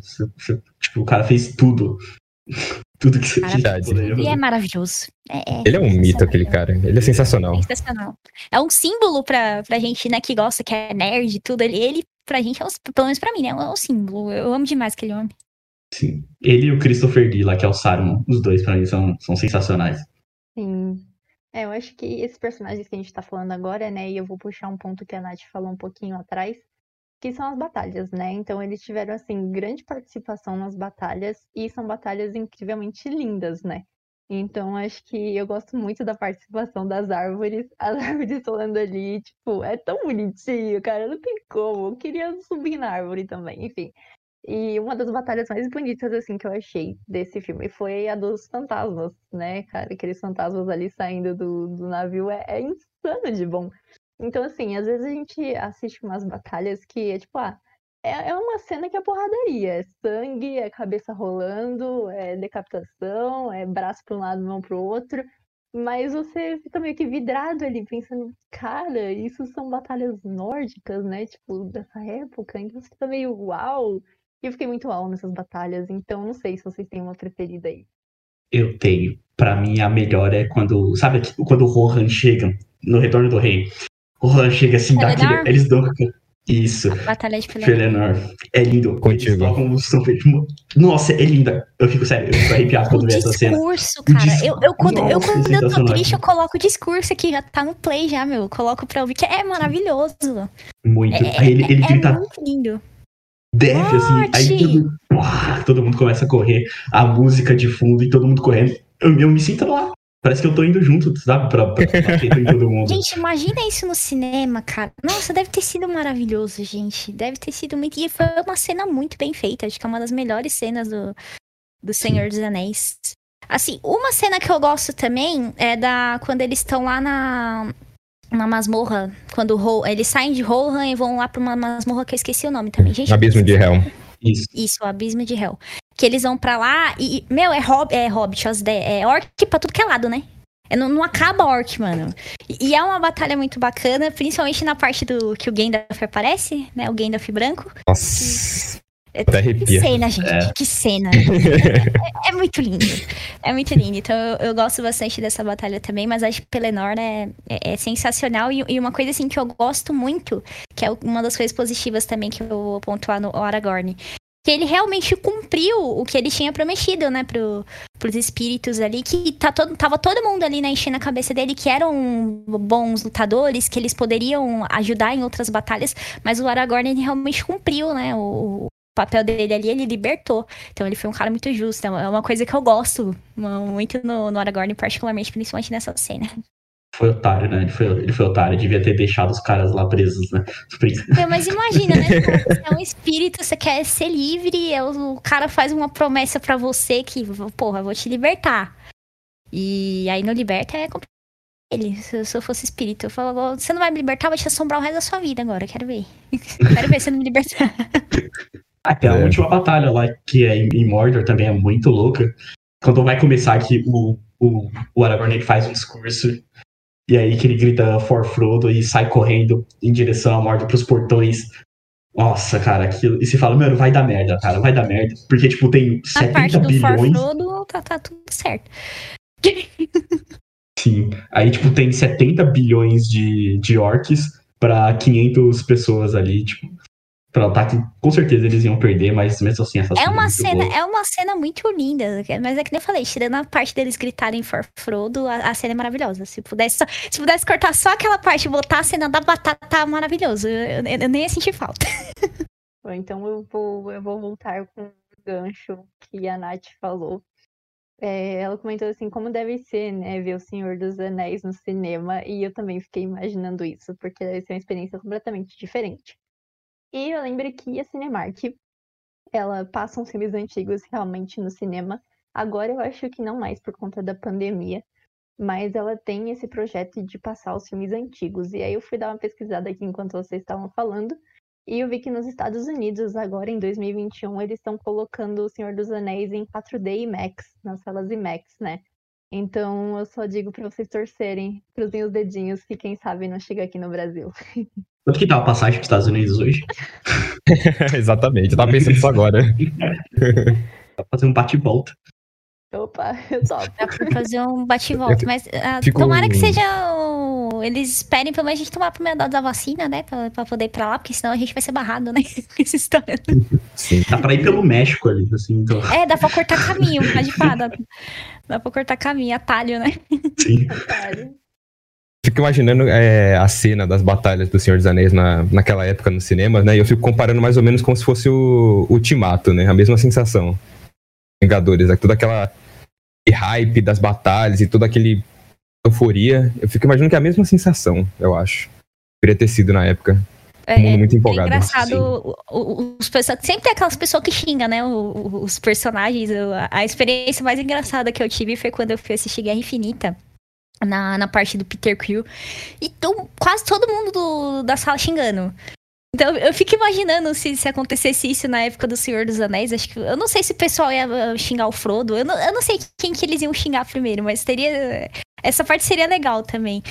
Tipo, o cara fez tudo. Tudo que você poderia E é maravilhoso. É- é Ele é um mito, aquele cara. Ele é sensacional. Sensacional. É um símbolo pra, pra gente, né, que gosta, que é nerd e tudo. Ele, ele, pra gente, é um, pelo menos pra mim, né, é um símbolo. Eu amo demais aquele homem. Sim. Ele e o Christopher lá, que é o Saruman. Os dois, pra mim, são, são sensacionais. Sim. É, eu acho que esses personagens que a gente tá falando agora, né, e eu vou puxar um ponto que a Nath falou um pouquinho atrás, que são as batalhas, né? Então eles tiveram, assim, grande participação nas batalhas e são batalhas incrivelmente lindas, né? Então acho que eu gosto muito da participação das árvores, [laughs] as árvores falando ali, tipo, é tão bonitinho, cara, não tem como. Eu queria subir na árvore também, enfim. E uma das batalhas mais bonitas, assim, que eu achei desse filme foi a dos fantasmas, né, cara? Aqueles fantasmas ali saindo do, do navio é, é insano de bom. Então, assim, às vezes a gente assiste umas batalhas que é tipo, ah, é, é uma cena que é porradaria. É sangue, é cabeça rolando, é decapitação, é braço pra um lado, mão pro outro. Mas você fica meio que vidrado ali, pensando, cara, isso são batalhas nórdicas, né? Tipo, dessa época. Então você fica meio uau. E eu fiquei muito uau nessas batalhas, então não sei se vocês têm uma preferida aí. Eu tenho. Pra mim, a melhor é quando. Sabe quando o Rohan chega no Retorno do Rei? O Rohan chega assim, dá aquele, eles dão. Isso, Batalha de Pelennor. Felenor. É lindo. Contigo. Nossa, é linda. Eu fico sério, eu fico arrepiado quando vejo essa cena. discurso, cara. dis- Eu, eu, quando, eu, Nossa, quando eu tô triste, eu coloco o discurso aqui, já tá no play já, meu. Eu coloco pra ouvir, que é maravilhoso. Muito. É, Aí ele, ele é grita muito lindo. def, assim. Aí todo, todo mundo começa a correr. A música de fundo e todo mundo correndo. Eu, eu me sinto lá. Parece que eu tô indo junto, sabe? Pra, pra [laughs] em todo mundo. Gente, imagina isso no cinema, cara. Nossa, deve ter sido maravilhoso, gente. Deve ter sido muito. E foi uma cena muito bem feita. Acho que é uma das melhores cenas do, do Senhor dos Anéis. Assim, uma cena que eu gosto também é da. Quando eles estão lá na. Na masmorra, quando o Ro- eles saem de Rohan e vão lá pra uma masmorra que eu esqueci o nome também. Gente, Abismo de Hell. Isso. Isso, o Abismo de Hell. Que eles vão pra lá e, meu, é, hob, é Hobbit, é orc pra tudo que é lado, né? É, não, não acaba orc, mano. E, e é uma batalha muito bacana, principalmente na parte do que o Gandalf aparece, né? O Gandalf branco. Nossa. É, que arrepia. cena, gente, É. que cena. [laughs] É, é muito lindo. É muito lindo. Então eu, eu gosto bastante dessa batalha também, mas acho que Pelennor né, é, é sensacional. E, e uma coisa assim que eu gosto muito, que é uma das coisas positivas também que eu vou pontuar no Aragorn. Que ele realmente cumpriu o que ele tinha prometido, né, pro, pros espíritos ali, que tá todo, tava todo mundo ali, né, enchendo a cabeça dele, que eram bons lutadores, que eles poderiam ajudar em outras batalhas, mas o Aragorn, ele realmente cumpriu, né, o, o papel dele ali, ele libertou. Então ele foi um cara muito justo, é uma- é coisa que eu gosto muito no, no Aragorn, particularmente, principalmente nessa cena. Foi otário, né? Ele foi, ele foi otário. Devia ter deixado os caras lá presos, né? Meu, mas imagina, né? [laughs] Você é um espírito, você quer ser livre, é o cara faz uma promessa pra você que, porra, eu vou te libertar. E aí no liberta é complicado. Ele, se se eu fosse espírito, eu falava, você não vai me libertar, vai te assombrar o resto da sua vida agora, quero ver. [laughs] quero ver você não me libertar. [laughs] Até a É. última batalha lá, que é em em Mordor, também é muito louca. Quando vai começar que o, o, o Aragorn ele faz um discurso, e aí que ele grita For Frodo e sai correndo em direção a Mordor pros portões. Nossa, cara, aquilo. E você fala, mano, vai dar merda, cara, vai dar merda. Porque, tipo, tem A parte 70 do bilhões. Farfrodo, tá, tá tudo certo. [laughs] Sim. Aí, tipo, tem 70 bilhões de, de orcs pra 500 pessoas ali, tipo. Pra ataque, com certeza eles iam perder, mas mesmo assim essa É uma muito cena, boa. é uma cena muito linda, mas é que nem eu falei, tirando a parte deles gritarem for Frodo, a, a cena é maravilhosa. Se pudesse, só- se pudesse cortar só aquela parte e botar a cena da batata, tá maravilhoso. Eu, eu- eu nem ia sentir falta. [laughs] Bom, então eu vou, eu vou voltar com o gancho que a Nath falou. é, ela comentou assim, como deve ser, né, ver o Senhor dos Anéis no cinema, e eu também fiquei imaginando isso, porque deve ser uma experiência completamente diferente. E eu lembro que a Cinemark, ela passa uns filmes antigos realmente no cinema. Agora eu acho que não mais por conta da pandemia, mas ela tem esse projeto de passar os filmes antigos. E aí eu fui dar uma pesquisada aqui enquanto vocês estavam falando, e eu vi que nos Estados Unidos, agora em 2021, eles estão colocando O Senhor dos Anéis em 4D IMAX, nas salas IMAX, né? Então eu só digo para vocês torcerem, cruzem os dedinhos, que quem sabe não chega aqui no Brasil. [laughs] Quanto que tá a passagem para os Estados Unidos hoje? [laughs] Exatamente, eu tava pensando isso agora. [laughs] Dá pra fazer um bate-volta. Opa, eu topo. Dá pra fazer um bate-volta, mas ah, Fico- tomara que seja o... Eles esperem pelo menos a gente tomar a primeira dose da vacina, né? Pra, pra poder ir pra lá, porque senão a gente vai ser barrado, né? [laughs] Com essa história. Sim. Dá pra ir pelo México ali, assim, então. É, dá pra cortar caminho, tá de pá, dá, dá pra cortar caminho, atalho, né? Sim. Otário. Fico imaginando é, a cena das batalhas do Senhor dos Anéis na, naquela época no cinema, né? E eu fico comparando mais ou menos como se fosse o Ultimato, né? A mesma sensação. Vingadores, né? toda aquela hype das batalhas e toda aquele euforia. Eu fico imaginando que é a mesma sensação, eu acho. Teria ter sido na época. É, mundo muito é empolgado. engraçado, sim. o- o- os pessoas, sempre tem aquelas pessoas que xingam, né? o- o- os personagens. a- A experiência mais engraçada que eu tive foi quando eu fui assistir Guerra Infinita. Na, na parte do Peter Quill. E tão, quase todo mundo do- da sala xingando. Então eu fico imaginando se, se acontecesse isso na época do Senhor dos Anéis. Acho que, eu não sei se o pessoal ia ah, xingar o Frodo. Eu não, eu não sei quem que eles iam xingar primeiro, mas teria. Essa parte seria legal também.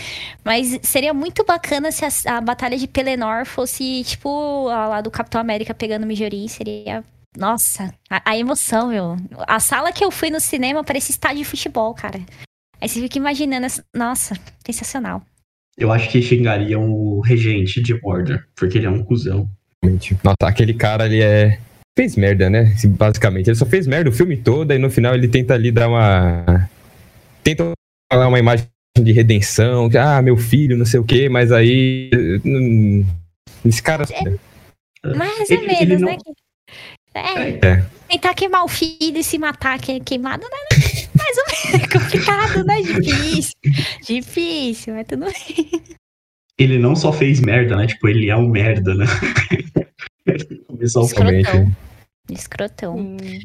Mas seria muito bacana se a, a Batalha de Pelennor fosse, tipo, a lá do Capitão América pegando o Mijorin. Seria. Nossa, a, a emoção, meu. A sala que eu fui no cinema parecia estádio de futebol, cara. Aí você fica imaginando. essa- Nossa, sensacional. Eu acho que xingariam o regente de Mordor, porque ele é um cuzão. Nossa, aquele cara, ele é. Fez merda, né? Basicamente. Ele só fez merda o filme todo, e no final ele tenta ali dar uma. Tenta dar uma imagem de redenção, que, ah, meu filho, não sei o quê, mas aí. hum, Esse cara. Mais Ele- ou ele menos, não- né? É, É. tentar queimar o filho e se matar que- queimado, né? [laughs] Mais ou menos. [laughs] É complicado, né? Difícil. Difícil, mas tudo bem. Ele não só fez merda, né? Tipo, ele é um merda, né? [laughs] Realmente. Escrotão. Escrotão. Sim.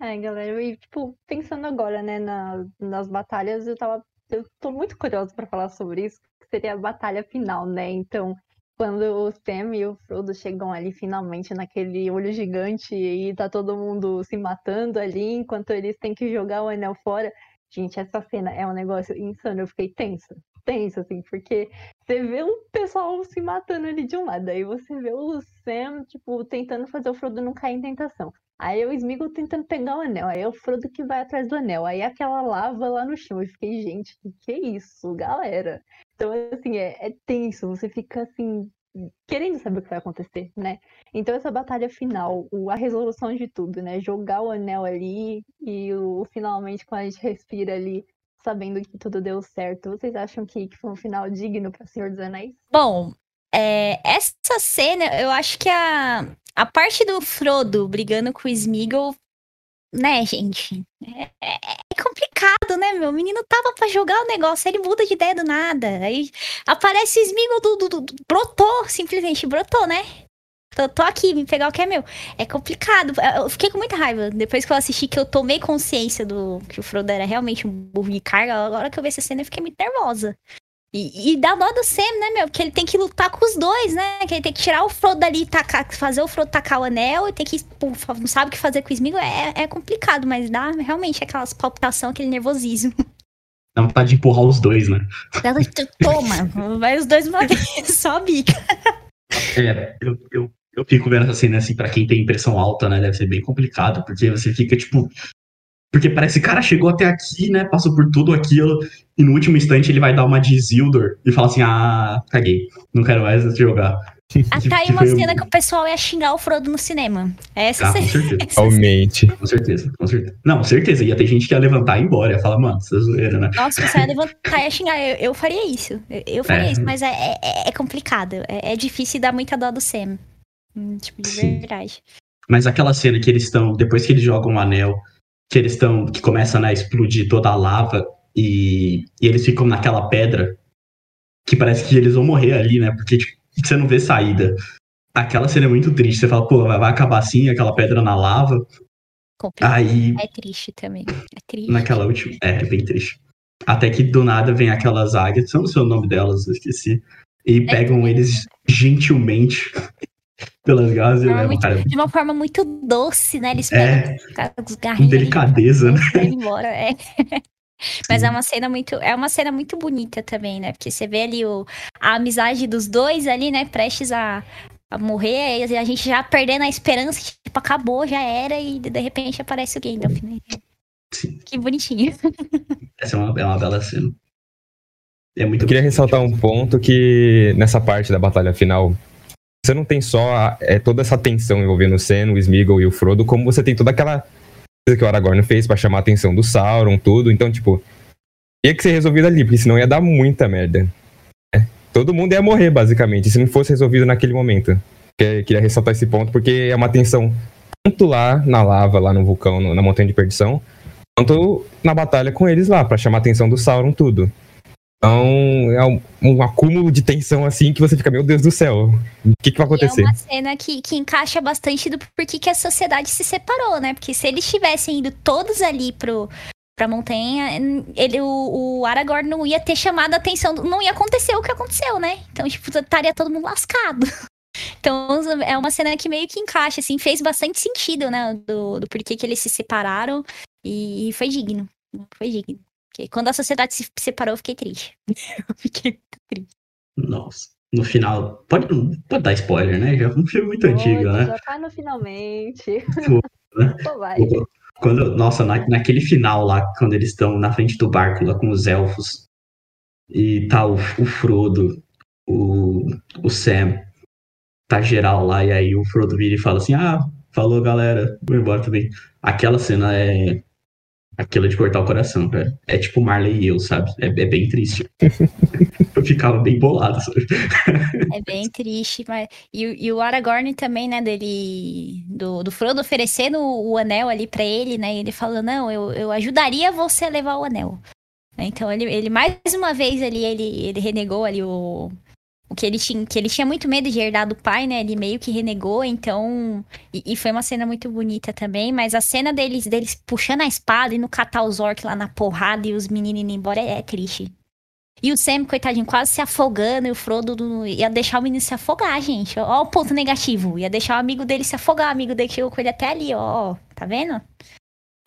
É, galera, e tipo, pensando agora, né, na- nas batalhas, eu tava. Eu tô muito curiosa pra falar sobre isso, que seria a batalha final, né? Então, quando o Sam e o Frodo chegam ali finalmente naquele olho gigante e tá todo mundo se matando ali, enquanto eles têm que jogar o anel fora. Gente, essa cena é um negócio insano, eu fiquei tensa. Tensa, assim, porque você vê o pessoal se matando ali de um lado, aí você vê o Sam, tipo, tentando fazer o Frodo não cair em tentação. Aí eu Smeagol tentando pegar o anel, aí é o Frodo que vai atrás do anel, aí aquela lava lá no chão. Eu fiquei, gente, que que é isso, galera? Então, assim, é, é tenso, você fica assim, querendo saber o que vai acontecer, né? Então, essa batalha final, a resolução de tudo, né? Jogar o anel ali e o, finalmente, quando a gente respira ali, sabendo que tudo deu certo. Vocês acham que, que foi um final digno para Senhor dos Anéis? Bom, é, essa cena, eu acho que a, a parte do Frodo brigando com o Smeagol, né, gente? É, é- é complicado, né, meu? O menino tava pra jogar o negócio, ele muda de ideia do nada. Aí aparece o Smeagol do, do- do- do- brotou, simplesmente brotou, né? Tô, tô aqui, me pegar o que é meu. É complicado. Eu fiquei com muita raiva. Depois que eu assisti, que eu tomei consciência do que o Frodo era realmente um burro de carga, a hora que eu vi essa cena, eu fiquei muito nervosa. E, e dá dó do Sam, né, meu? Porque ele tem que lutar com os dois, né? Que ele tem que tirar o Frodo dali e tacar, fazer o Frodo tacar o anel e tem que. pô, não sabe o que fazer com o Smeagol. É, é complicado, mas dá realmente aquelas palpitação, aquele nervosismo. [laughs] Dá vontade de empurrar os dois, né? Ela, Toma, vai os dois uma [laughs] vez, só a bica. É, eu, eu, eu fico vendo essa cena assim, pra quem tem impressão alta, né? Deve ser bem complicado, porque você fica tipo. Porque parece, cara, chegou até aqui, né? Passou por tudo aquilo, e no último instante ele vai dar uma de Isildur e fala assim: ah, caguei, não quero mais jogar. Ah, Que- [laughs] tá aí uma cena que o pessoal ia xingar o Frodo no cinema. Essa Ah, com certeza, essa [laughs] Realmente. com certeza, com certeza. Não, certeza, ia ter gente que ia levantar e ir embora, ia falar, mano, essa é zoeira, né? Nossa, você ia [laughs] levantar e ia xingar. Eu, eu faria isso. Eu, eu faria É. isso, mas é, é, é complicado. É, é difícil dar muita dó do Sam. Hum, tipo, de Sim. verdade. Mas aquela cena que eles estão, depois que eles jogam o anel que eles estão. que começa né, a explodir toda a lava e, e eles ficam naquela pedra que parece que eles vão morrer ali, né? Porque tipo, você não vê saída. Aquela cena é muito triste. Você fala, pô, vai acabar assim, aquela pedra na lava. Complicado. Aí, É triste também. É triste. naquela última. É, é bem triste. Até que do nada vem aquelas águias, não sei o nome delas, eu esqueci. E pegam eles gentilmente [laughs] pelas garras e Ah, levam, muito- cara. De uma forma muito doce, né? Eles pegam É, os garrinhos. delicadeza, né? vai embora, é. [laughs] Mas Sim. é uma cena muito, é uma cena muito bonita também, né? Porque você vê ali o, a amizade dos dois ali, né? Prestes a, a morrer, e a gente já perdendo a esperança, que, tipo, acabou, já era, e de repente aparece o Gandalf, né? Sim. Que bonitinho. [laughs] Essa é uma, é uma bela cena. É muito Eu queria ressaltar um ponto que nessa parte da batalha final, você não tem só a- é, toda essa tensão envolvendo o Sam, o Smeagol e o Frodo, como você tem toda aquela coisa que o Aragorn fez pra chamar a atenção do Sauron, tudo. Então, tipo, tinha que ser resolvido ali, porque senão ia dar muita merda. É, todo mundo ia morrer, basicamente, se não fosse resolvido naquele momento. Que- Queria ressaltar esse ponto, porque é uma tensão tanto lá na lava, lá no vulcão, no- na Montanha de Perdição, quanto na batalha com eles lá, pra chamar a atenção do Sauron, tudo. Então, é um, um acúmulo de tensão assim que você fica, meu Deus do céu, o que, que vai acontecer? E é uma cena que, que encaixa bastante do porquê que a sociedade se separou, né? Porque se eles tivessem ido todos ali pro, pra montanha, ele, o, o Aragorn não ia ter chamado a atenção, não ia acontecer o que aconteceu, né? Então, tipo, estaria todo mundo lascado. [laughs] Então, é uma cena que meio que encaixa, assim, fez bastante sentido, né? Do, do porquê que eles se separaram e, foi digno. Foi digno. Porque quando a sociedade se separou, eu fiquei triste. [laughs] Eu fiquei muito triste. Nossa. No final. Pode, pode dar spoiler, né? Já é um filme muito antigo, Pode, né? Já tá no finalmente. né? Pô, vai. Quando, nossa, na- naquele final lá, quando eles estão na frente do barco lá com os elfos, e tá o, o Frodo, o, o Sam, tá geral lá, e aí o Frodo vira e fala assim: Ah, falou galera, vou embora também. Aquela cena é. Aquela de cortar o coração, cara. É tipo Marley e eu, sabe? É, é bem triste. [laughs] eu ficava bem bolado, sabe? É bem triste, mas. E, o- e o Aragorn também, né, dele. Do, do Frodo oferecendo o, anel ali pra ele, né? E ele falou: Não, eu, eu ajudaria você a levar o anel. Então ele, ele mais uma vez ali, ele, ele renegou ali o. Que ele, tinha, que ele tinha muito medo de herdar do pai, né? Ele meio que renegou, então. E, e foi uma cena muito bonita também. Mas a cena deles, deles puxando a espada e no catar os orcs lá na porrada e os meninos indo embora é, é triste. E o Sam, coitadinho, quase se afogando, e o Frodo do- ia deixar o menino se afogar, gente. Ó, o ponto negativo. Ia deixar o amigo dele se afogar. O amigo dele chegou com ele até ali, ó. Tá vendo?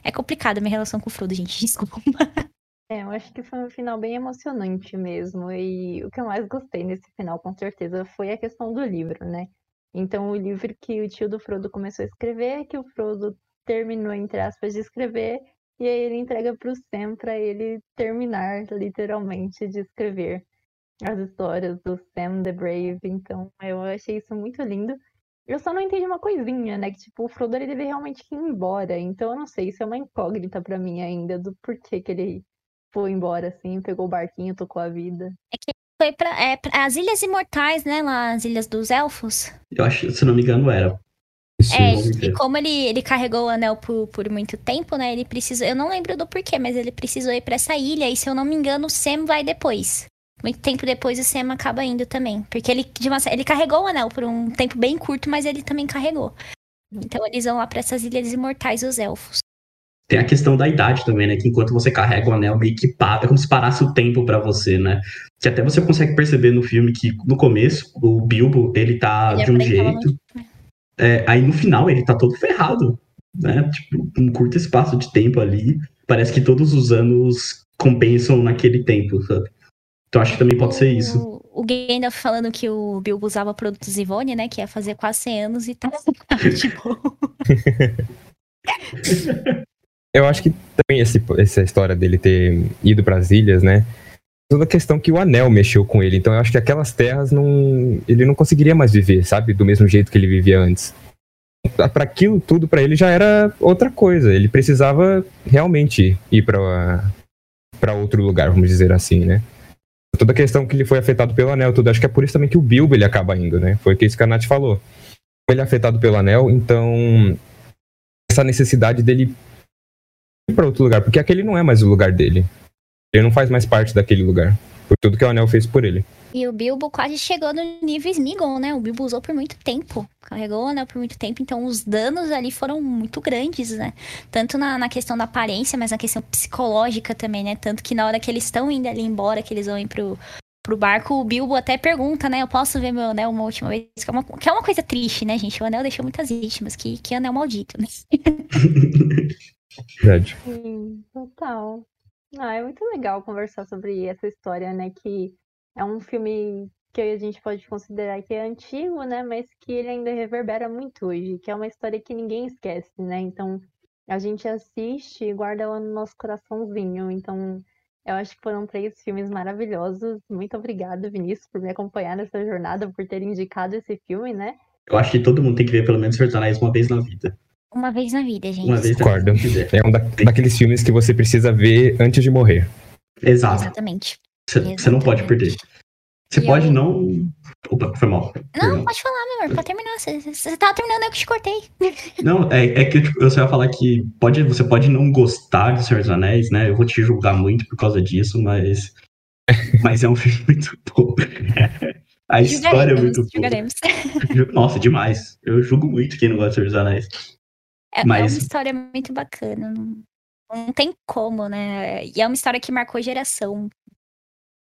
É complicado a minha relação com o Frodo, gente. [laughs] Desculpa. É, eu acho que foi um final bem emocionante mesmo. E o que eu mais gostei nesse final, com certeza, foi a questão do livro, né? Então, o livro que o tio do Frodo começou a escrever, que o Frodo terminou, entre aspas, de escrever, e aí ele entrega pro Sam pra ele terminar, literalmente, de escrever as histórias do Sam the Brave. Então, eu achei isso muito lindo. Eu só não entendi uma coisinha, né? Que, tipo, o Frodo ele teve realmente ir embora. Então, eu não sei, isso é uma incógnita pra mim ainda, do porquê que ele foi embora, assim, pegou o barquinho, tocou a vida. Foi pra, é, pra as Ilhas Imortais, né? Lá, as Ilhas dos Elfos. Eu acho, se não me engano, era. Isso, É, e como ele, ele carregou o anel por, por muito tempo, né? Ele precisou. Eu não lembro do porquê, mas ele precisou ir pra essa ilha. E se eu não me engano, o Sam vai depois. Muito tempo depois o Sam acaba indo também. Porque ele, de uma, ele carregou o anel por um tempo bem curto, mas ele também carregou. Então eles vão lá pra essas ilhas imortais, os elfos. Tem a questão da idade também, né? Que enquanto você carrega o anel, meio que para, é como se parasse o tempo pra você, né? Que até você consegue perceber no filme que no começo o Bilbo ele tá Ele de um jeito, é, aí no final ele tá todo ferrado, né? Tipo, um curto espaço de tempo ali, parece que todos os anos compensam naquele tempo, sabe? Então acho que também pode ser isso. O, o Gandalf falando que o Bilbo usava produtos Ivone, né? Que ia fazer quase 100 anos e tá [laughs] tipo. [laughs] Eu acho que também esse, essa história dele ter ido pras ilhas, né? Toda a questão que o anel mexeu com ele. Então eu acho que aquelas terras não. Ele não conseguiria mais viver, sabe? Do mesmo jeito que ele vivia antes. Pra aquilo tudo, pra ele já era outra coisa. Ele precisava realmente ir pra outro lugar, vamos dizer assim, né? Toda a questão que ele foi afetado pelo anel, tudo. Acho que é por isso também que o Bilbo ele acaba indo, né? Foi isso que a Nath falou. Ele é afetado pelo anel, então. Essa necessidade dele para outro lugar, porque aquele não é mais o lugar dele. Ele não faz mais parte daquele lugar, por tudo que o anel fez por ele. E o Bilbo quase chegou no nível Smeagol, né? O Bilbo usou por muito tempo. Carregou o anel por muito tempo. Então os danos ali foram muito grandes, né? Tanto na, na questão da aparência, mas na questão psicológica também, né? Tanto que na hora que eles estão indo ali embora, que eles vão ir pro, pro barco, o Bilbo até pergunta, né? Eu posso ver meu anel uma última vez? Que é uma, que é uma coisa triste, né, gente? O anel deixou muitas vítimas. Que, que anel maldito, né? [laughs] Verdade. Sim, total. Ah, é muito legal conversar sobre essa história, né? Que é um filme que a gente pode considerar que é antigo, né? Mas que ele ainda reverbera muito hoje, que é uma história que ninguém esquece, né? Então a gente assiste e guarda ela no nosso coraçãozinho. Então eu acho que foram três filmes maravilhosos. Muito obrigada, Vinícius, por me acompanhar nessa jornada, por ter indicado esse filme, né? Eu acho que todo mundo tem que ver pelo menos Senhor dos Anéis uma vez na vida. Uma vez na vida, gente. Uma vez Concordo. É um da- daqueles filmes que você precisa ver antes de morrer. Exato. Exatamente. Você não pode perder. Você pode eu- não. Opa, foi mal. Não, Perdão. pode falar, meu amor, pode terminar. Você, tava terminando, eu que te cortei. [laughs] Não, é, é que tipo, eu só ia falar que pode, você pode não gostar de Senhor dos Anéis, né? Eu vou te julgar muito por causa disso, mas. [laughs] Mas é um filme muito bom. A história é muito boa. Nossa, demais. Eu julgo muito quem não gosta de Senhor dos Anéis. É, Mas- é uma história muito bacana. Não, não tem como, né? E é uma história que marcou geração.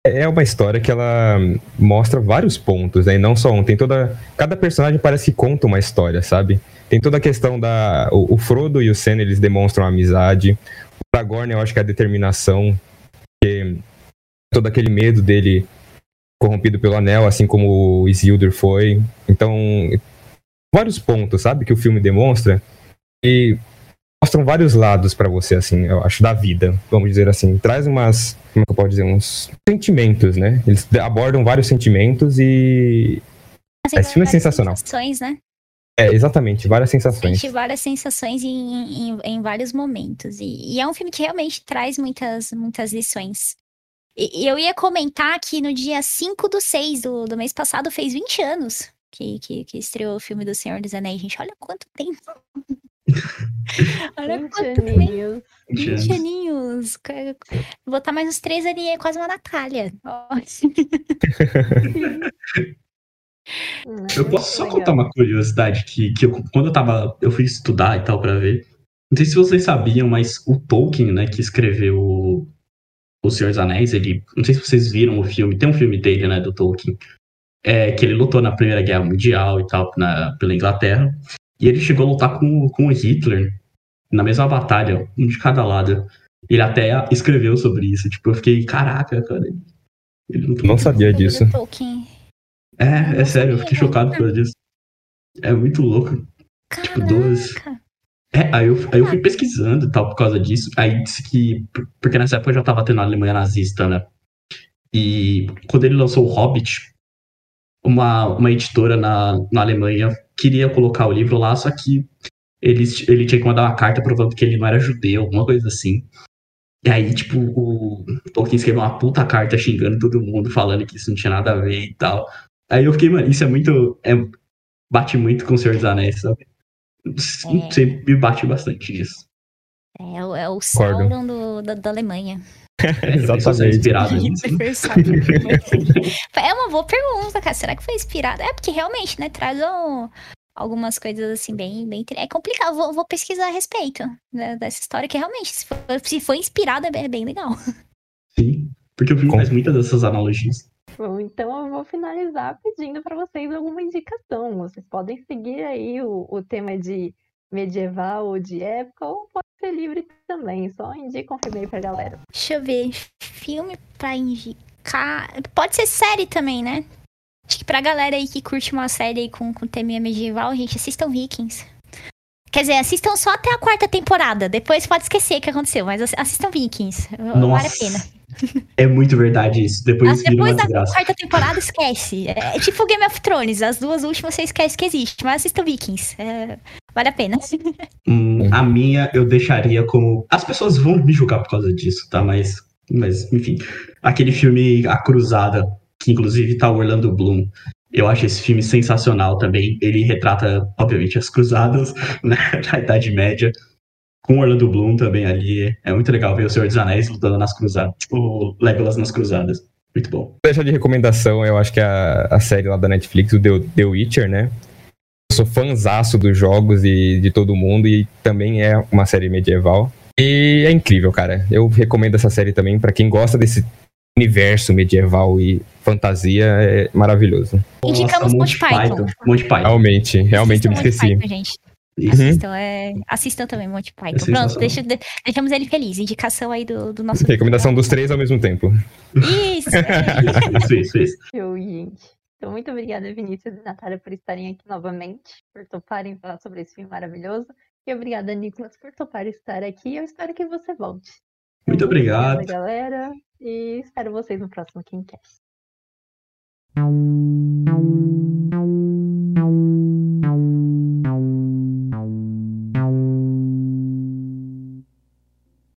É uma história que ela mostra vários pontos, né? E não só um. Tem toda. Cada personagem parece que conta uma história, sabe? Tem toda a questão da. O, o Frodo e o Sam, eles demonstram amizade. O Aragorn, eu acho que é a determinação. Que todo aquele medo dele corrompido pelo anel, assim como o Isildur foi. Então, vários pontos, sabe? Que o filme demonstra. E mostram vários lados pra você, assim, eu acho, da vida, vamos dizer assim. Traz umas, como é que eu posso dizer, uns sentimentos, né? Eles abordam vários sentimentos e... Mas Esse filme é sensacional. Sensações, né? É, exatamente, várias sensações. Sente várias sensações em, em, em vários momentos. E, e é um filme que realmente traz muitas, muitas lições. E, e eu ia comentar que no dia 5 do 6 do, do mês passado fez 20 anos que, que, que estreou o filme do Senhor dos Anéis. Gente, olha quanto tempo. [laughs] olha 20 quanto aninhos. 20 aninhos. Ca- Botar mais uns três ali é quase uma Natália. [laughs] Eu posso só contar uma curiosidade que, que eu- quando eu tava. Eu fui estudar e tal pra ver. Não sei se vocês sabiam, mas o Tolkien, né, que escreveu o, o Senhor dos Anéis, ele. Não sei se vocês viram o filme, tem um filme dele, né, do Tolkien. É, que ele lutou na Primeira Guerra Mundial e tal, na, pela Inglaterra. E ele chegou a lutar com, com o Hitler na mesma batalha, um de cada lado. Ele até escreveu sobre isso. Tipo, eu fiquei, caraca, cara. Ele lutou Não sabia disso. É, é sério, eu fiquei chocado por causa disso. É muito louco. Tipo, duas. Caraca. É, aí eu, aí eu fui pesquisando e tal por causa disso. Aí disse que. Porque nessa época já tava tendo a Alemanha nazista, né? E quando ele lançou o Hobbit, uma, uma editora na, na Alemanha queria colocar o livro lá, só que eles, ele tinha que mandar uma carta provando que ele não era judeu, alguma coisa assim. E aí, tipo, o Tolkien escreveu uma puta carta xingando todo mundo, falando que isso não tinha nada a ver e tal. Aí eu fiquei, mano, isso é muito. É, bate muito com o Senhor dos Anéis, sabe? É. Você me bate bastante nisso. É, o- é o. Sauron do, da, da Alemanha. [laughs] Exatamente. Inspirado nisso. [laughs] [laughs] é uma boa pergunta, cara. Será que foi inspirado? É porque realmente, né? Traz um- algumas coisas assim bem, bem. É complicado. Vou, vou pesquisar a respeito né, dessa história, que realmente, se for, se for inspirado, é bem, é bem legal. Sim. Porque o filme Com- faz muitas dessas analogias. Bom, então eu vou finalizar pedindo para vocês alguma indicação. Vocês podem seguir aí o, o tema de medieval ou de época, ou pode ser livre também. Só indica um filme aí pra galera. Deixa eu ver. Filme pra indicar. Pode ser série também, né? Acho que pra galera aí que curte uma série aí com, com tema medieval, gente, assistam Vikings. Quer dizer, assistam só até a quarta temporada. Depois pode esquecer o que aconteceu, mas ass- assistam Vikings. Vale a pena. É muito verdade isso. Depois depois da desgraça. quarta temporada, esquece. É tipo Game of Thrones. As duas últimas você esquece que existe. Mas assista Vikings. É, vale a pena. Hum, a minha eu deixaria como. As pessoas vão me julgar por causa disso, tá? Mas, mas enfim. Aquele filme A Cruzada, que inclusive tá o Orlando Bloom. Eu acho esse filme sensacional também. Ele retrata, obviamente, as cruzadas [laughs] né, na Idade Média. com Orlando Bloom também ali. É muito legal ver o Senhor dos Anéis lutando nas cruzadas. Tipo, Legolas nas cruzadas. Muito bom. Deixa de recomendação, eu acho que a, a série lá da Netflix, o The, The Witcher, né? Eu sou fãzaço dos jogos e de todo mundo, e também é uma série medieval. E é incrível, cara. Eu recomendo essa série também para quem gosta desse universo medieval e fantasia, é maravilhoso. Indicamos Monty Python. Monty Python. Realmente, realmente eu me Assistam esqueci. Monty Python, gente. Uhum. Assistam, é... Assistam também Monty Python. Pronto, deixa, de- deixamos ele feliz. Indicação aí do, do nosso. Recomendação dos três ao mesmo tempo. Isso! é. [laughs] Isso, isso, isso. Eu, gente. Então, muito obrigada, Vinícius e Natália, por estarem aqui novamente, por toparem falar sobre esse filme maravilhoso. E obrigada, Nicolas, por topar estar aqui. Eu espero que você volte. Muito Então, obrigado. Obrigada, galera. E espero vocês no próximo Kimcast.